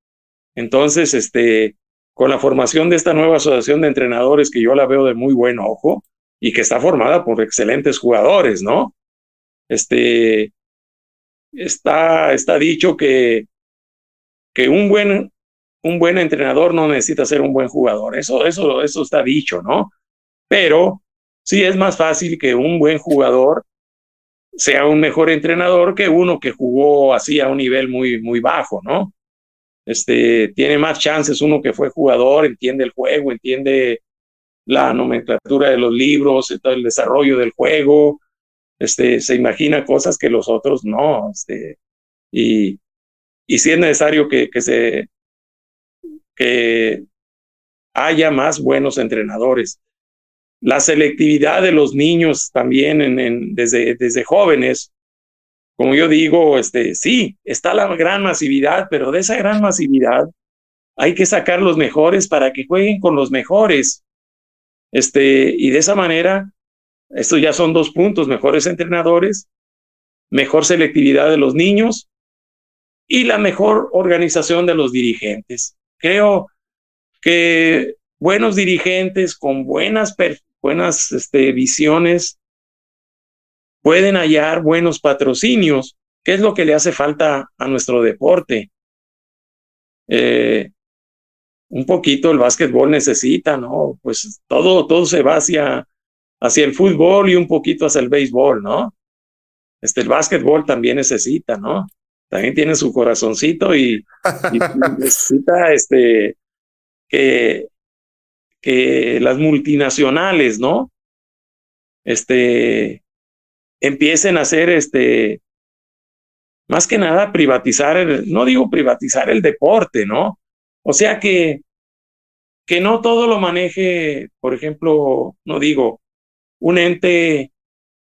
Entonces, este, con la formación de esta nueva asociación de entrenadores que yo la veo de muy buen ojo y que está formada por excelentes jugadores, ¿no? Este, está, está dicho que, que un buen, un buen entrenador no necesita ser un buen jugador. Eso, eso, eso está dicho, ¿no? Pero sí es más fácil que un buen jugador sea un mejor entrenador que uno que jugó así a un nivel muy, muy bajo, ¿no? Este, tiene más chances uno que fue jugador, entiende el juego, entiende la nomenclatura de los libros, el desarrollo del juego, este, se imagina cosas que los otros no, este, y, y si es necesario que, que se que haya más buenos entrenadores. La selectividad de los niños también en, desde, desde jóvenes como yo digo, este, sí, está la gran masividad, pero de esa gran masividad hay que sacar los mejores para que jueguen con los mejores. Este, y de esa manera, estos ya son dos puntos, mejores entrenadores, mejor selectividad de los niños y la mejor organización de los dirigentes. Creo que buenos dirigentes con buenas, buenas este, visiones pueden hallar buenos patrocinios, ¿Qué es lo que le hace falta a nuestro deporte. Eh, un poquito el básquetbol necesita, ¿no? Pues todo, todo se va hacia, hacia el fútbol y un poquito hacia el béisbol, ¿no? Este, el básquetbol también necesita, ¿no? También tiene su corazoncito y, y necesita este, que, que las multinacionales, ¿no? Este, empiecen a hacer este, más que nada privatizar, el, no digo privatizar el deporte, ¿no? O sea que, que no todo lo maneje, por ejemplo, no digo, un ente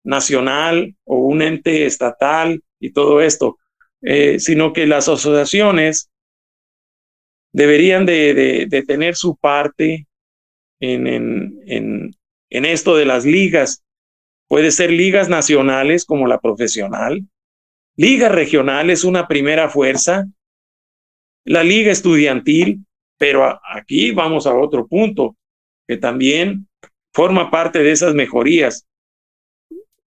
nacional o un ente estatal y todo esto, eh, sino que las asociaciones deberían de, de, tener su parte en, en, en, en esto de las ligas Puede ser ligas nacionales como la profesional, liga regional es una primera fuerza, la liga estudiantil, pero aquí vamos a otro punto que también forma parte de esas mejorías.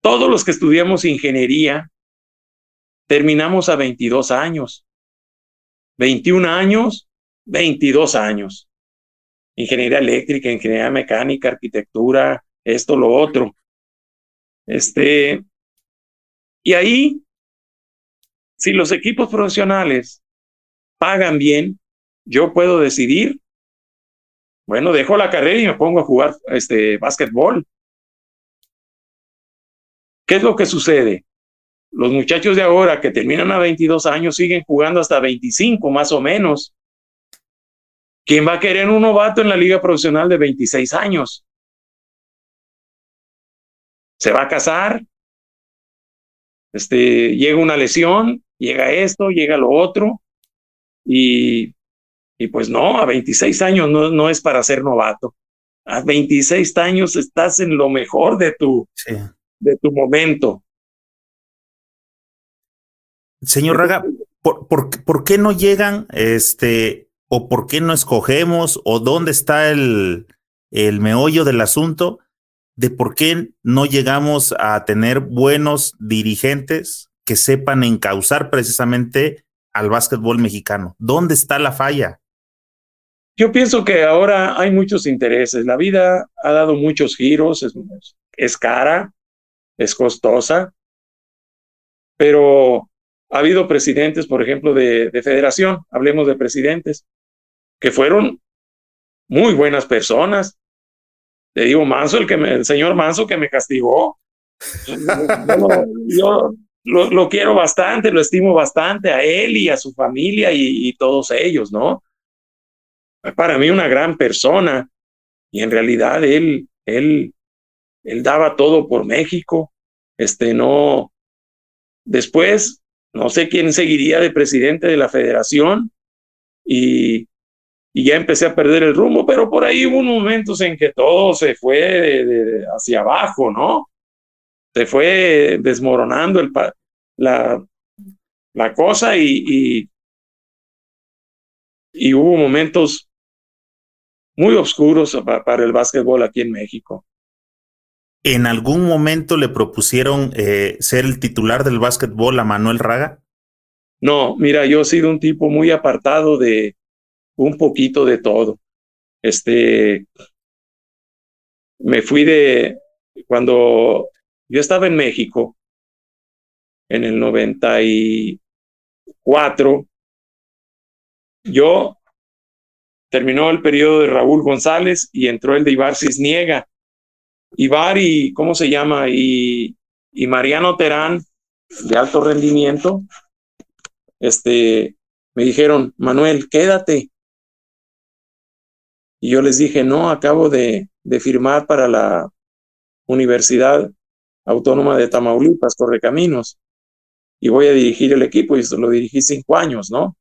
todos los que estudiamos ingeniería terminamos a 22 años. 21 años, 22 años. Ingeniería eléctrica, ingeniería mecánica, arquitectura, esto, lo otro. Este, y ahí, si los equipos profesionales pagan bien, yo puedo decidir, bueno, dejo la carrera y me pongo a jugar este básquetbol. ¿Qué es lo que sucede? Los muchachos de ahora que terminan a 22 años siguen jugando hasta 25 más o menos. ¿Quién va a querer un novato en la liga profesional de 26 años? Se va a casar, este, llega una lesión, llega esto, llega lo otro, y, y pues no, a 26 años no, no es para ser novato. A 26 años estás en lo mejor de tu, de tu momento. Señor Raga, ¿por, por, qué no llegan, este, o por qué no escogemos, o dónde está el, el meollo del asunto de por qué no llegamos a tener buenos dirigentes que sepan encauzar precisamente al básquetbol mexicano? ¿Dónde está la falla? Yo pienso que ahora hay muchos intereses. La vida ha dado muchos giros, es, es cara, es costosa, pero ha habido presidentes, por ejemplo, de, federación, hablemos de presidentes, que fueron muy buenas personas. Le digo, Manso, el, que el señor Manso que me castigó. Yo, lo, quiero bastante, lo estimo bastante a él y a su familia y, y todos ellos, ¿no? Para mí una gran persona y en realidad él, él, él daba todo por México. Este, no, después no sé quién seguiría de presidente de la federación y, y ya empecé a perder el rumbo, pero por ahí hubo momentos en que todo se fue hacia abajo, ¿no? Se fue desmoronando el, la, la cosa y, y, y hubo momentos muy oscuros para el básquetbol aquí en México. ¿En algún momento le propusieron eh, ser el titular del básquetbol a Manuel Raga? No, mira, yo he sido un tipo muy apartado de un poquito de todo. Este, me fui de, cuando yo estaba en México, en el 94, yo terminó el periodo de Raúl González y entró el de Ibar Cisniega Ibar y, ¿cómo se llama? Y, y Mariano Terán, de alto rendimiento, este, me dijeron, Manuel, quédate. Y yo les dije, no, acabo de, de firmar para la Universidad Autónoma de Tamaulipas, Correcaminos, y voy a dirigir el equipo, y lo dirigí cinco años, ¿no?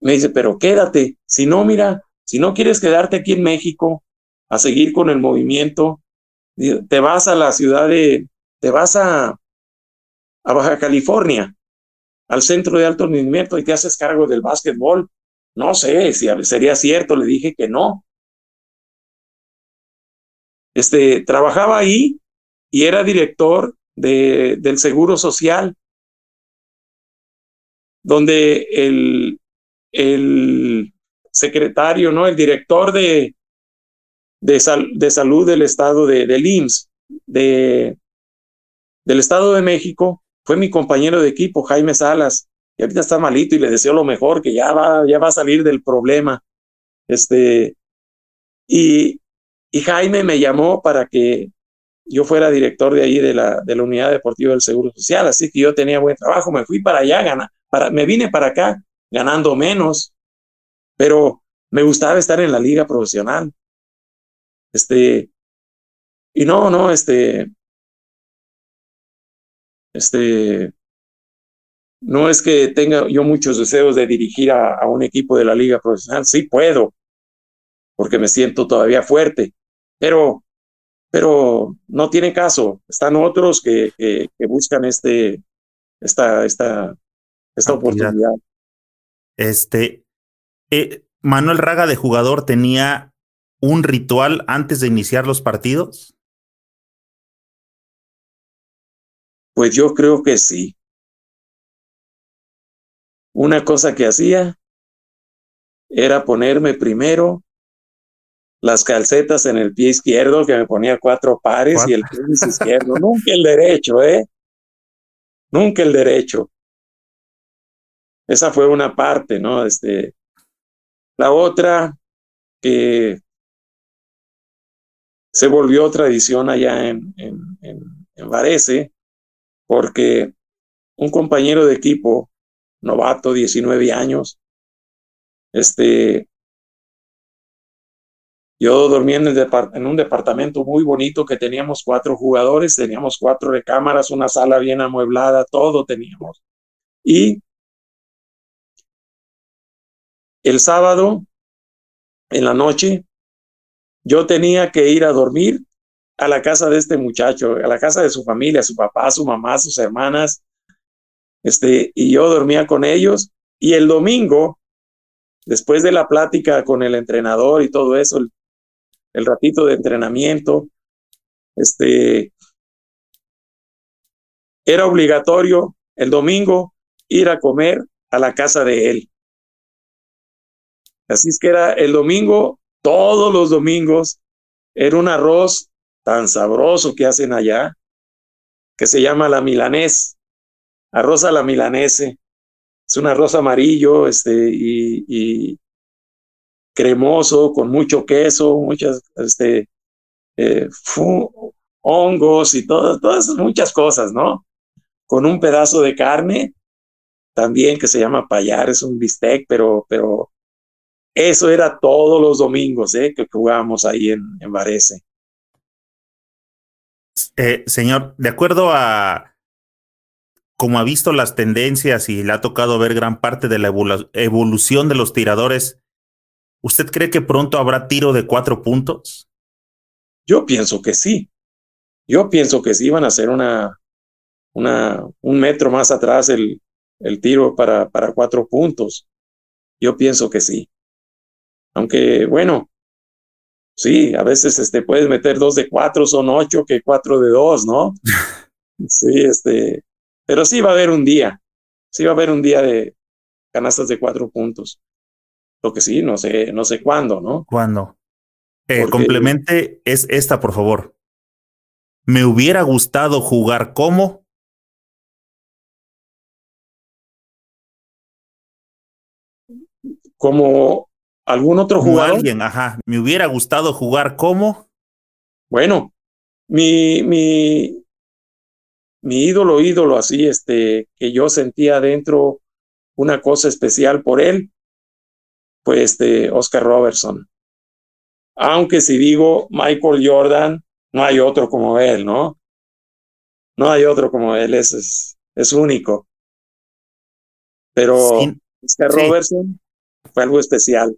Me dice, pero quédate, si no, mira, si no quieres quedarte aquí en México, a seguir con el movimiento. Te vas a la ciudad de, te vas a, a Baja California, al centro de alto rendimiento y te haces cargo del básquetbol. No sé si sería cierto, le dije que no. Este, trabajaba ahí y era director de, del Seguro Social, donde el, el secretario, ¿no? El director de, de, de salud del estado de, del IMSS, de, del Estado de México, fue mi compañero de equipo, Jaime Salas, y ahorita está malito y le deseo lo mejor, que ya va, ya va a salir del problema. Este, y, y Jaime me llamó para que yo fuera director de ahí de la, de la unidad deportiva del Seguro Social, así que yo tenía buen trabajo, me fui para allá, gana, para, me vine para acá ganando menos, pero me gustaba estar en la liga profesional. Este, y no, no, este, este, no es que tenga yo muchos deseos de dirigir a, a, un equipo de la liga profesional, sí puedo, porque me siento todavía fuerte, pero, pero no tiene caso. Están otros que, que, buscan este, esta, esta, esta oportunidad. Este, eh, Manuel Raga de jugador tenía un ritual antes de iniciar los partidos? Pues yo creo que sí. Una cosa que hacía era ponerme primero las calcetas en el pie izquierdo, que me ponía cuatro pares y el pie izquierdo, nunca el derecho, ¿eh? Nunca el derecho. Esa fue una parte, ¿no? Este, la otra que se volvió tradición allá en, en, en, en Varese, porque un compañero de equipo, novato, 19 años, este, yo dormía en, en, un departamento muy bonito que teníamos cuatro jugadores, teníamos cuatro recámaras, una sala bien amueblada, todo teníamos. Y el sábado, en la noche, yo tenía que ir a dormir a la casa de este muchacho, a la casa de su familia, su papá, su mamá, sus hermanas, este, y yo dormía con ellos. Y el domingo, después de la plática con el entrenador y todo eso, el, ratito de entrenamiento, este, era obligatorio el domingo ir a comer a la casa de él. Así es que era el domingo, todos los domingos, era un arroz tan sabroso que hacen allá, que se llama la milanés, arroz a la milanese. Es un arroz amarillo este, y, cremoso, con mucho queso, muchas este, eh, hongos y todas, todas muchas cosas, ¿no? Con un pedazo de carne también que se llama payar, es un bistec, pero, pero eso era todos los domingos ¿eh? que jugábamos ahí en, en Varese. Eh, señor, de acuerdo a como ha visto las tendencias y le ha tocado ver gran parte de la evolución de los tiradores, ¿usted cree que pronto habrá tiro de cuatro puntos? Yo pienso que sí. Yo pienso que sí van a hacer una, una, un metro más atrás el, el tiro para, para cuatro puntos. Yo pienso que sí. Aunque, bueno, sí, a veces este, puedes meter dos de cuatro, son ocho que cuatro de dos, ¿no? sí, este, pero sí va a haber un día, sí va a haber un día de canastas de cuatro puntos. Lo que sí, no sé, no sé cuándo, ¿no? ¿Cuándo? Eh, complemente es esta, por favor. Me hubiera gustado jugar como. Como ¿Algún otro jugador? alguien, ajá. Me hubiera gustado jugar como. Bueno, mi, mi, mi ídolo, ídolo así, este, que yo sentía dentro una cosa especial por él, pues este, Oscar Robertson. Aunque si digo Michael Jordan, no hay otro como él, ¿no? No hay otro como él, es, es, es único. Pero Oscar Robertson fue algo especial.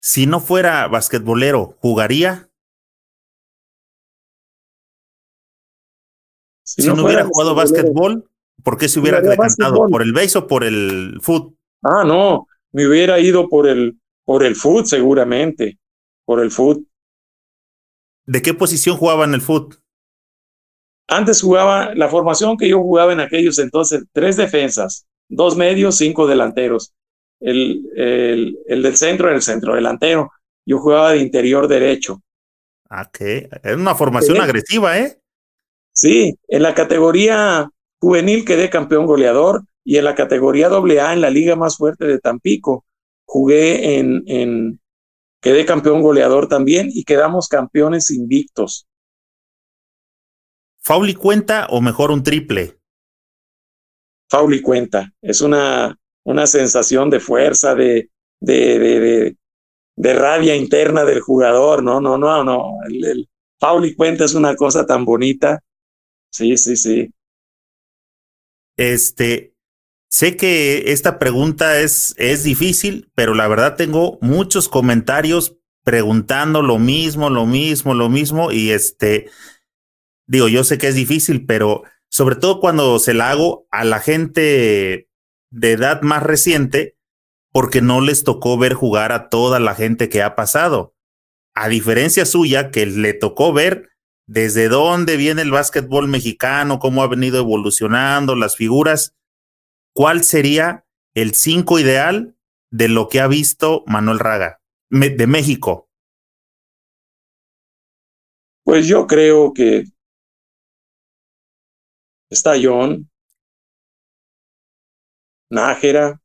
Si no fuera basquetbolero, ¿jugaría? Si, no, hubiera jugado basquetbol, ¿por qué se hubiera decantado? ¿Por el base o por el foot? Ah, no, me hubiera ido por el, por el foot seguramente, por el foot. ¿De qué posición jugaba en el foot? Antes jugaba, la formación que yo jugaba en aquellos entonces, tres defensas, dos medios, cinco delanteros el, el, el del centro en el centro delantero. Yo jugaba de interior derecho. Ah, qué es una formación agresiva, ¿eh? Sí, en la categoría juvenil quedé campeón goleador y en la categoría AA en la liga más fuerte de Tampico jugué en, en quedé campeón goleador también y quedamos campeones invictos. ¿Fauli cuenta o mejor un triple? Fauli cuenta. Es una una sensación de fuerza, de, de, de, de, rabia interna del jugador, no, no, no, no. El, el Pauli Cuenta es una cosa tan bonita. Sí, sí, sí. Este, sé que esta pregunta es, es difícil, pero la verdad tengo muchos comentarios preguntando lo mismo, lo mismo, lo mismo, y este, digo, yo sé que es difícil, pero sobre todo cuando se la hago a la gente de edad más reciente porque no les tocó ver jugar a toda la gente que ha pasado. A diferencia suya, que le tocó ver desde dónde viene el básquetbol mexicano, cómo ha venido evolucionando, las figuras, ¿cuál sería el cinco ideal de lo que ha visto Manuel Raga de México? Pues yo creo que está John, Nájera,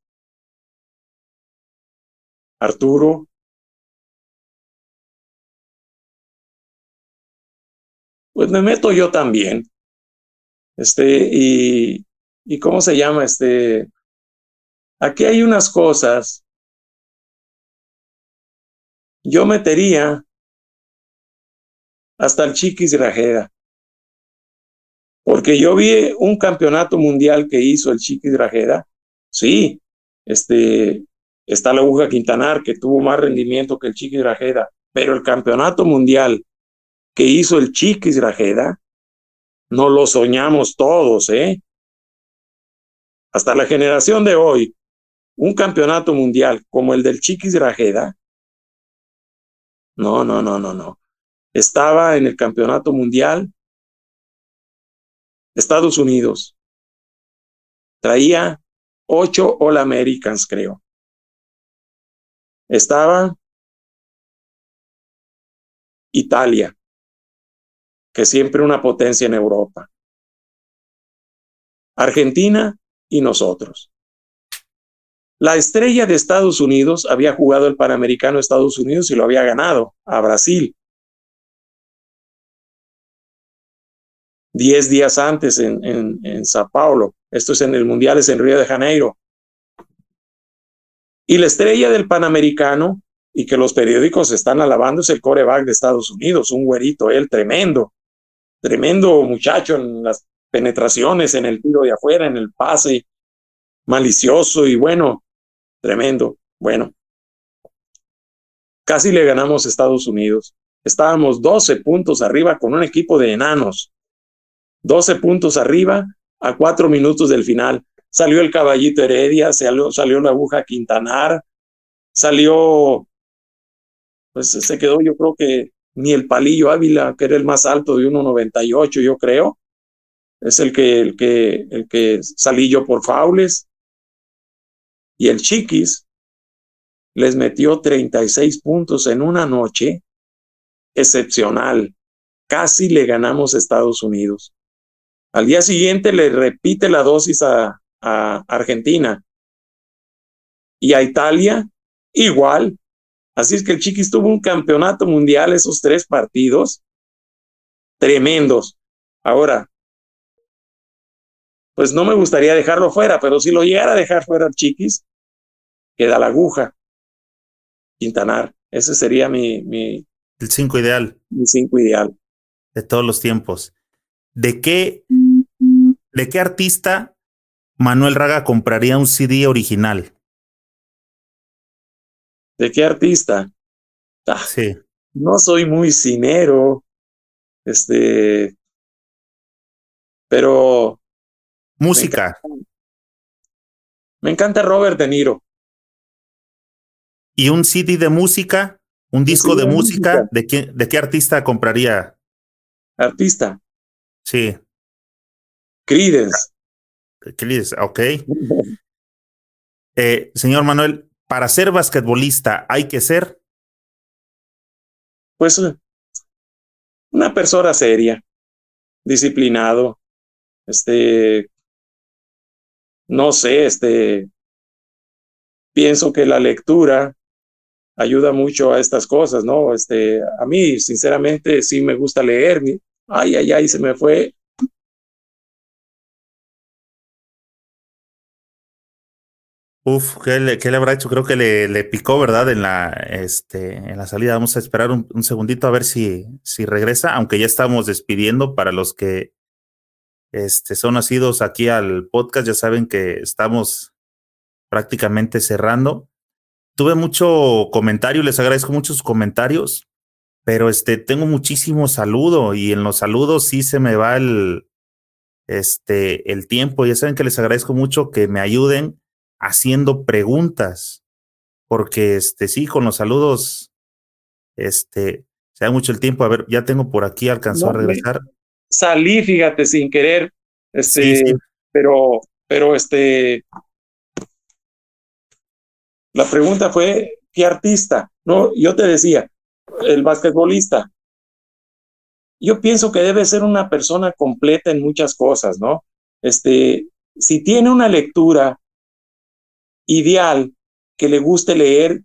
Arturo, pues me meto yo también. Este, y, cómo se llama, este, aquí hay unas cosas. Yo metería hasta el Chiquis Rajeda. Porque yo vi un campeonato mundial que hizo el Chiquis Rajeda. Sí, este, está la aguja Quintanar, que tuvo más rendimiento que el Chiquis Rajeda. Pero el campeonato mundial que hizo el Chiquis Rajeda, no lo soñamos todos, ¿eh? Hasta la generación de hoy, un campeonato mundial como el del Chiquis Rajeda, no, no, no, no, no. Estaba en el campeonato mundial Estados Unidos. Traía ocho All Americans, creo. Estaba Italia que siempre una potencia en Europa. Argentina y nosotros. La estrella de Estados Unidos había jugado el Panamericano Estados Unidos y lo había ganado a Brasil. Diez días antes en, en, en Sao Paulo. Esto es en el Mundial, es en Río de Janeiro. Y la estrella del Panamericano, y que los periódicos están alabando, es el coreback de Estados Unidos, un güerito, él tremendo tremendo muchacho en las penetraciones, en el tiro de afuera, en el pase, malicioso y bueno, tremendo. Bueno, casi le ganamos a Estados Unidos. Estábamos 12 puntos arriba con un equipo de enanos. 12 puntos arriba a cuatro minutos del final. Salió el caballito Heredia, salió, salió la aguja Quintanar, salió, pues se quedó yo creo que ni el Palillo Ávila, que era el más alto de 1.98, yo creo. Es el que, el que, el que salí yo por faules. Y el Chiquis les metió 36 puntos en una noche excepcional. Casi le ganamos a Estados Unidos. Al día siguiente le repite la dosis a, a Argentina. Y a Italia, igual, Así es que el Chiquis tuvo un campeonato mundial esos tres partidos tremendos. Ahora, pues no me gustaría dejarlo fuera, pero si lo llegara a dejar fuera el Chiquis, queda la aguja. Quintanar. Ese sería mi, mi el cinco ideal. Mi cinco ideal. De todos los tiempos. ¿De qué, de qué artista Manuel Raga compraría un CD original? ¿De qué artista? Ah, sí. No soy muy cinero, este, pero... Música. Me encanta, Robert De Niro. ¿Y un CD de música? ¿Un disco de, música? ¿De, qué, ¿De qué artista compraría? Artista. Sí. Creedence. Creedence, ok. eh, señor Manuel, para ser basquetbolista hay que ser? Pues una persona seria, disciplinado, este, no sé, este, pienso que la lectura ayuda mucho a estas cosas, ¿no? Este, a mí, sinceramente, sí me gusta leer. Ay, ay, ay, se me fue Uf, ¿qué le, habrá hecho? Creo que le, le, picó, ¿verdad? En la, este, en la salida. Vamos a esperar un, un, segundito a ver si, si regresa, aunque ya estamos despidiendo para los que este, son nacidos aquí al podcast, ya saben que estamos prácticamente cerrando. Tuve mucho comentario, les agradezco muchos comentarios, pero este, tengo muchísimo saludo y en los saludos sí se me va el, este, el tiempo. Ya saben que les agradezco mucho que me ayuden haciendo preguntas, porque este sí, con los saludos, este, se da mucho el tiempo. A ver, ya tengo por aquí, alcanzó a regresar. Salí, fíjate, sin querer. Este, pero, pero este. La pregunta fue: ¿qué artista? No, yo te decía, el basquetbolista. Yo pienso que debe ser una persona completa en muchas cosas, ¿no? Este, si tiene una lectura ideal que le guste leer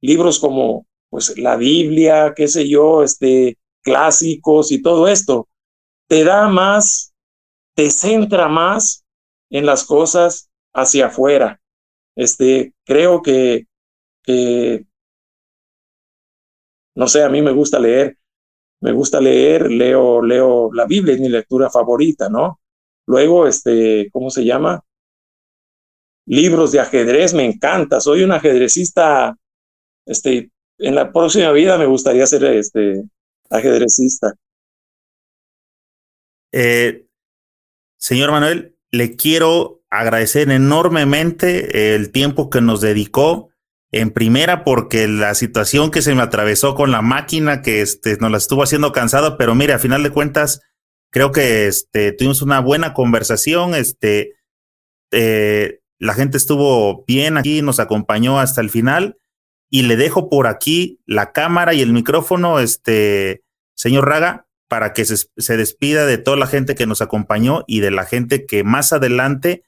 libros como pues la Biblia, qué sé yo, este clásicos y todo esto, te da más, te centra más en las cosas hacia afuera. Este, creo que, que no sé, a mí me gusta leer, me gusta leer, leo, leo la Biblia, es mi lectura favorita, ¿no? Luego, este, ¿cómo se llama? Libros de ajedrez, me encanta, soy un ajedrecista, este, en la próxima vida me gustaría ser este ajedrecista. Eh, señor Manuel, le quiero agradecer enormemente el tiempo que nos dedicó. En primera, porque la situación que se me atravesó con la máquina, que este, nos la estuvo haciendo cansada, pero mire, a final de cuentas, creo que este, tuvimos una buena conversación. Este, eh, la gente estuvo bien aquí, nos acompañó hasta el final. Y le dejo por aquí la cámara y el micrófono, este, señor Raga, para que se, despida de toda la gente que nos acompañó y de la gente que más adelante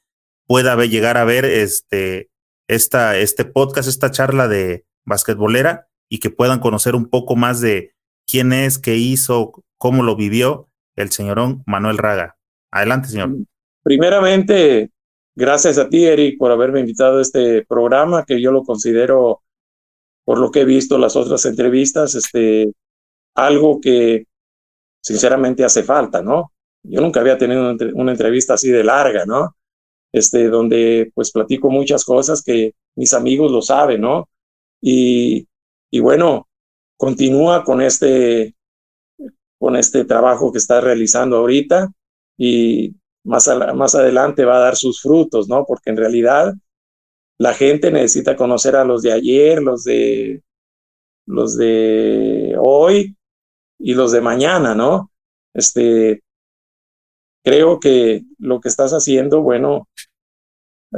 pueda llegar a ver este, esta, este podcast, esta charla de basquetbolera y que puedan conocer un poco más de quién es, qué hizo, cómo lo vivió el señorón Manuel Raga. Adelante, señor. Primeramente, gracias a ti, Eric, por haberme invitado a este programa que yo lo considero, por lo que he visto las otras entrevistas, este, algo que sinceramente hace falta, ¿no? Yo nunca había tenido una entrevista así de larga, ¿no? Este, donde pues platico muchas cosas que mis amigos lo saben, ¿no? Y, y bueno, continúa con este, con este trabajo que está realizando ahorita y más, más adelante va a dar sus frutos, ¿no? Porque en realidad la gente necesita conocer a los de ayer, los de, los de hoy, y los de mañana, ¿no? Este, creo que lo que estás haciendo, bueno,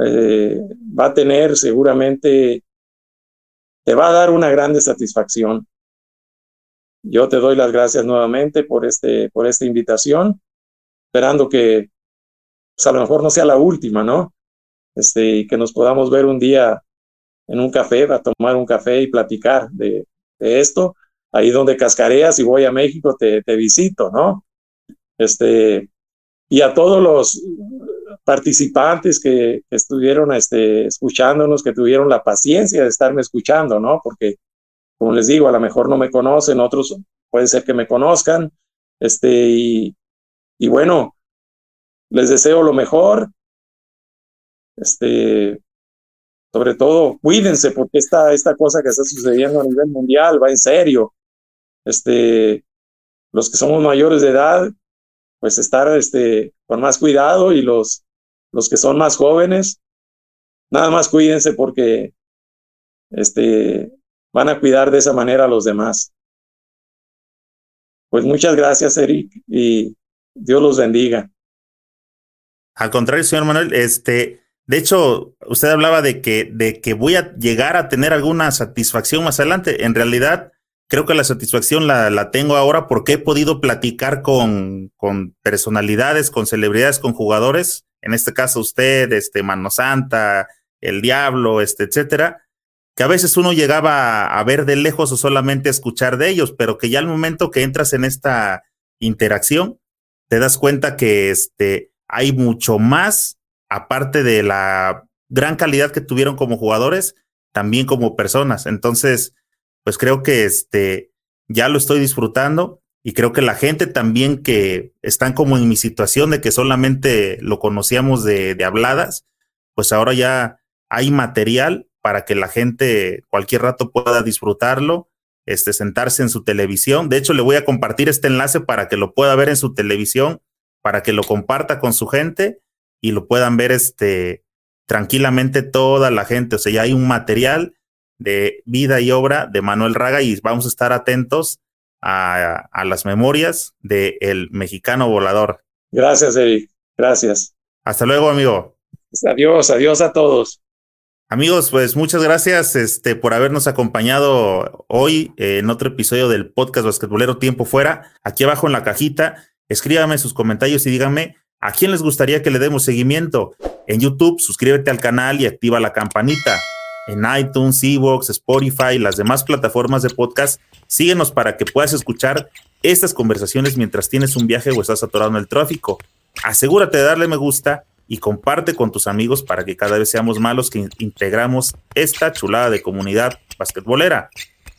eh, va a tener seguramente, te va a dar una grande satisfacción. Yo te doy las gracias nuevamente por, este, por esta invitación, esperando que pues a lo mejor no sea la última, ¿no? Este, y que nos podamos ver un día en un café, a tomar un café y platicar de, esto ahí donde cascareas y voy a México te, te visito, ¿no? Este, y a todos los participantes que, estuvieron este, escuchándonos, que tuvieron la paciencia de estarme escuchando, ¿no? Porque, como les digo, a lo mejor no me conocen, otros puede ser que me conozcan, este, y bueno, les deseo lo mejor, este, sobre todo, cuídense porque esta, esta cosa que está sucediendo a nivel mundial va en serio este, los que somos mayores de edad, pues estar este, con más cuidado y los, los que son más jóvenes, nada más cuídense porque este, van a cuidar de esa manera a los demás. Pues muchas gracias, Eric, y Dios los bendiga. Al contrario, señor Manuel, este, de hecho, usted hablaba de que, de que voy a llegar a tener alguna satisfacción más adelante. En realidad, creo que la satisfacción la, la tengo ahora porque he podido platicar con, con, personalidades, con celebridades, con jugadores, en este caso usted, este Mano Santa, el Diablo, este, etcétera, que a veces uno llegaba a, ver de lejos o solamente a escuchar de ellos, pero que ya al momento que entras en esta interacción, te das cuenta que este, hay mucho más, aparte de la gran calidad que tuvieron como jugadores, también como personas. Entonces, pues creo que este, ya lo estoy disfrutando y creo que la gente también que están como en mi situación de que solamente lo conocíamos de, habladas, pues ahora ya hay material para que la gente cualquier rato pueda disfrutarlo, este, sentarse en su televisión. De hecho, le voy a compartir este enlace para que lo pueda ver en su televisión, para que lo comparta con su gente y lo puedan ver este, tranquilamente toda la gente. O sea, ya hay un material de vida y obra de Manuel Raga y vamos a estar atentos a, a las memorias del el mexicano volador. Gracias, Eric. Gracias. Hasta luego, amigo. Adiós, adiós a todos. Amigos, pues muchas gracias este, por habernos acompañado hoy en otro episodio del podcast Basquetbolero Tiempo Fuera. Aquí abajo en la cajita, escríbame sus comentarios y díganme a quién les gustaría que le demos seguimiento. En YouTube, suscríbete al canal y activa la campanita. En iTunes, Evox, Spotify las demás plataformas de podcast, síguenos para que puedas escuchar estas conversaciones mientras tienes un viaje o estás atorado en el tráfico. Asegúrate de darle me gusta y comparte con tus amigos para que cada vez seamos malos que integramos esta chulada de comunidad basquetbolera.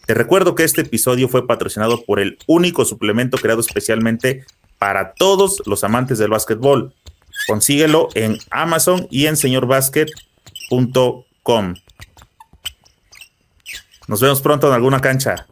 Te recuerdo que este episodio fue patrocinado por el único suplemento creado especialmente para todos los amantes del básquetbol. Consíguelo en Amazon y en señorbasket.com. Nos vemos pronto en alguna cancha.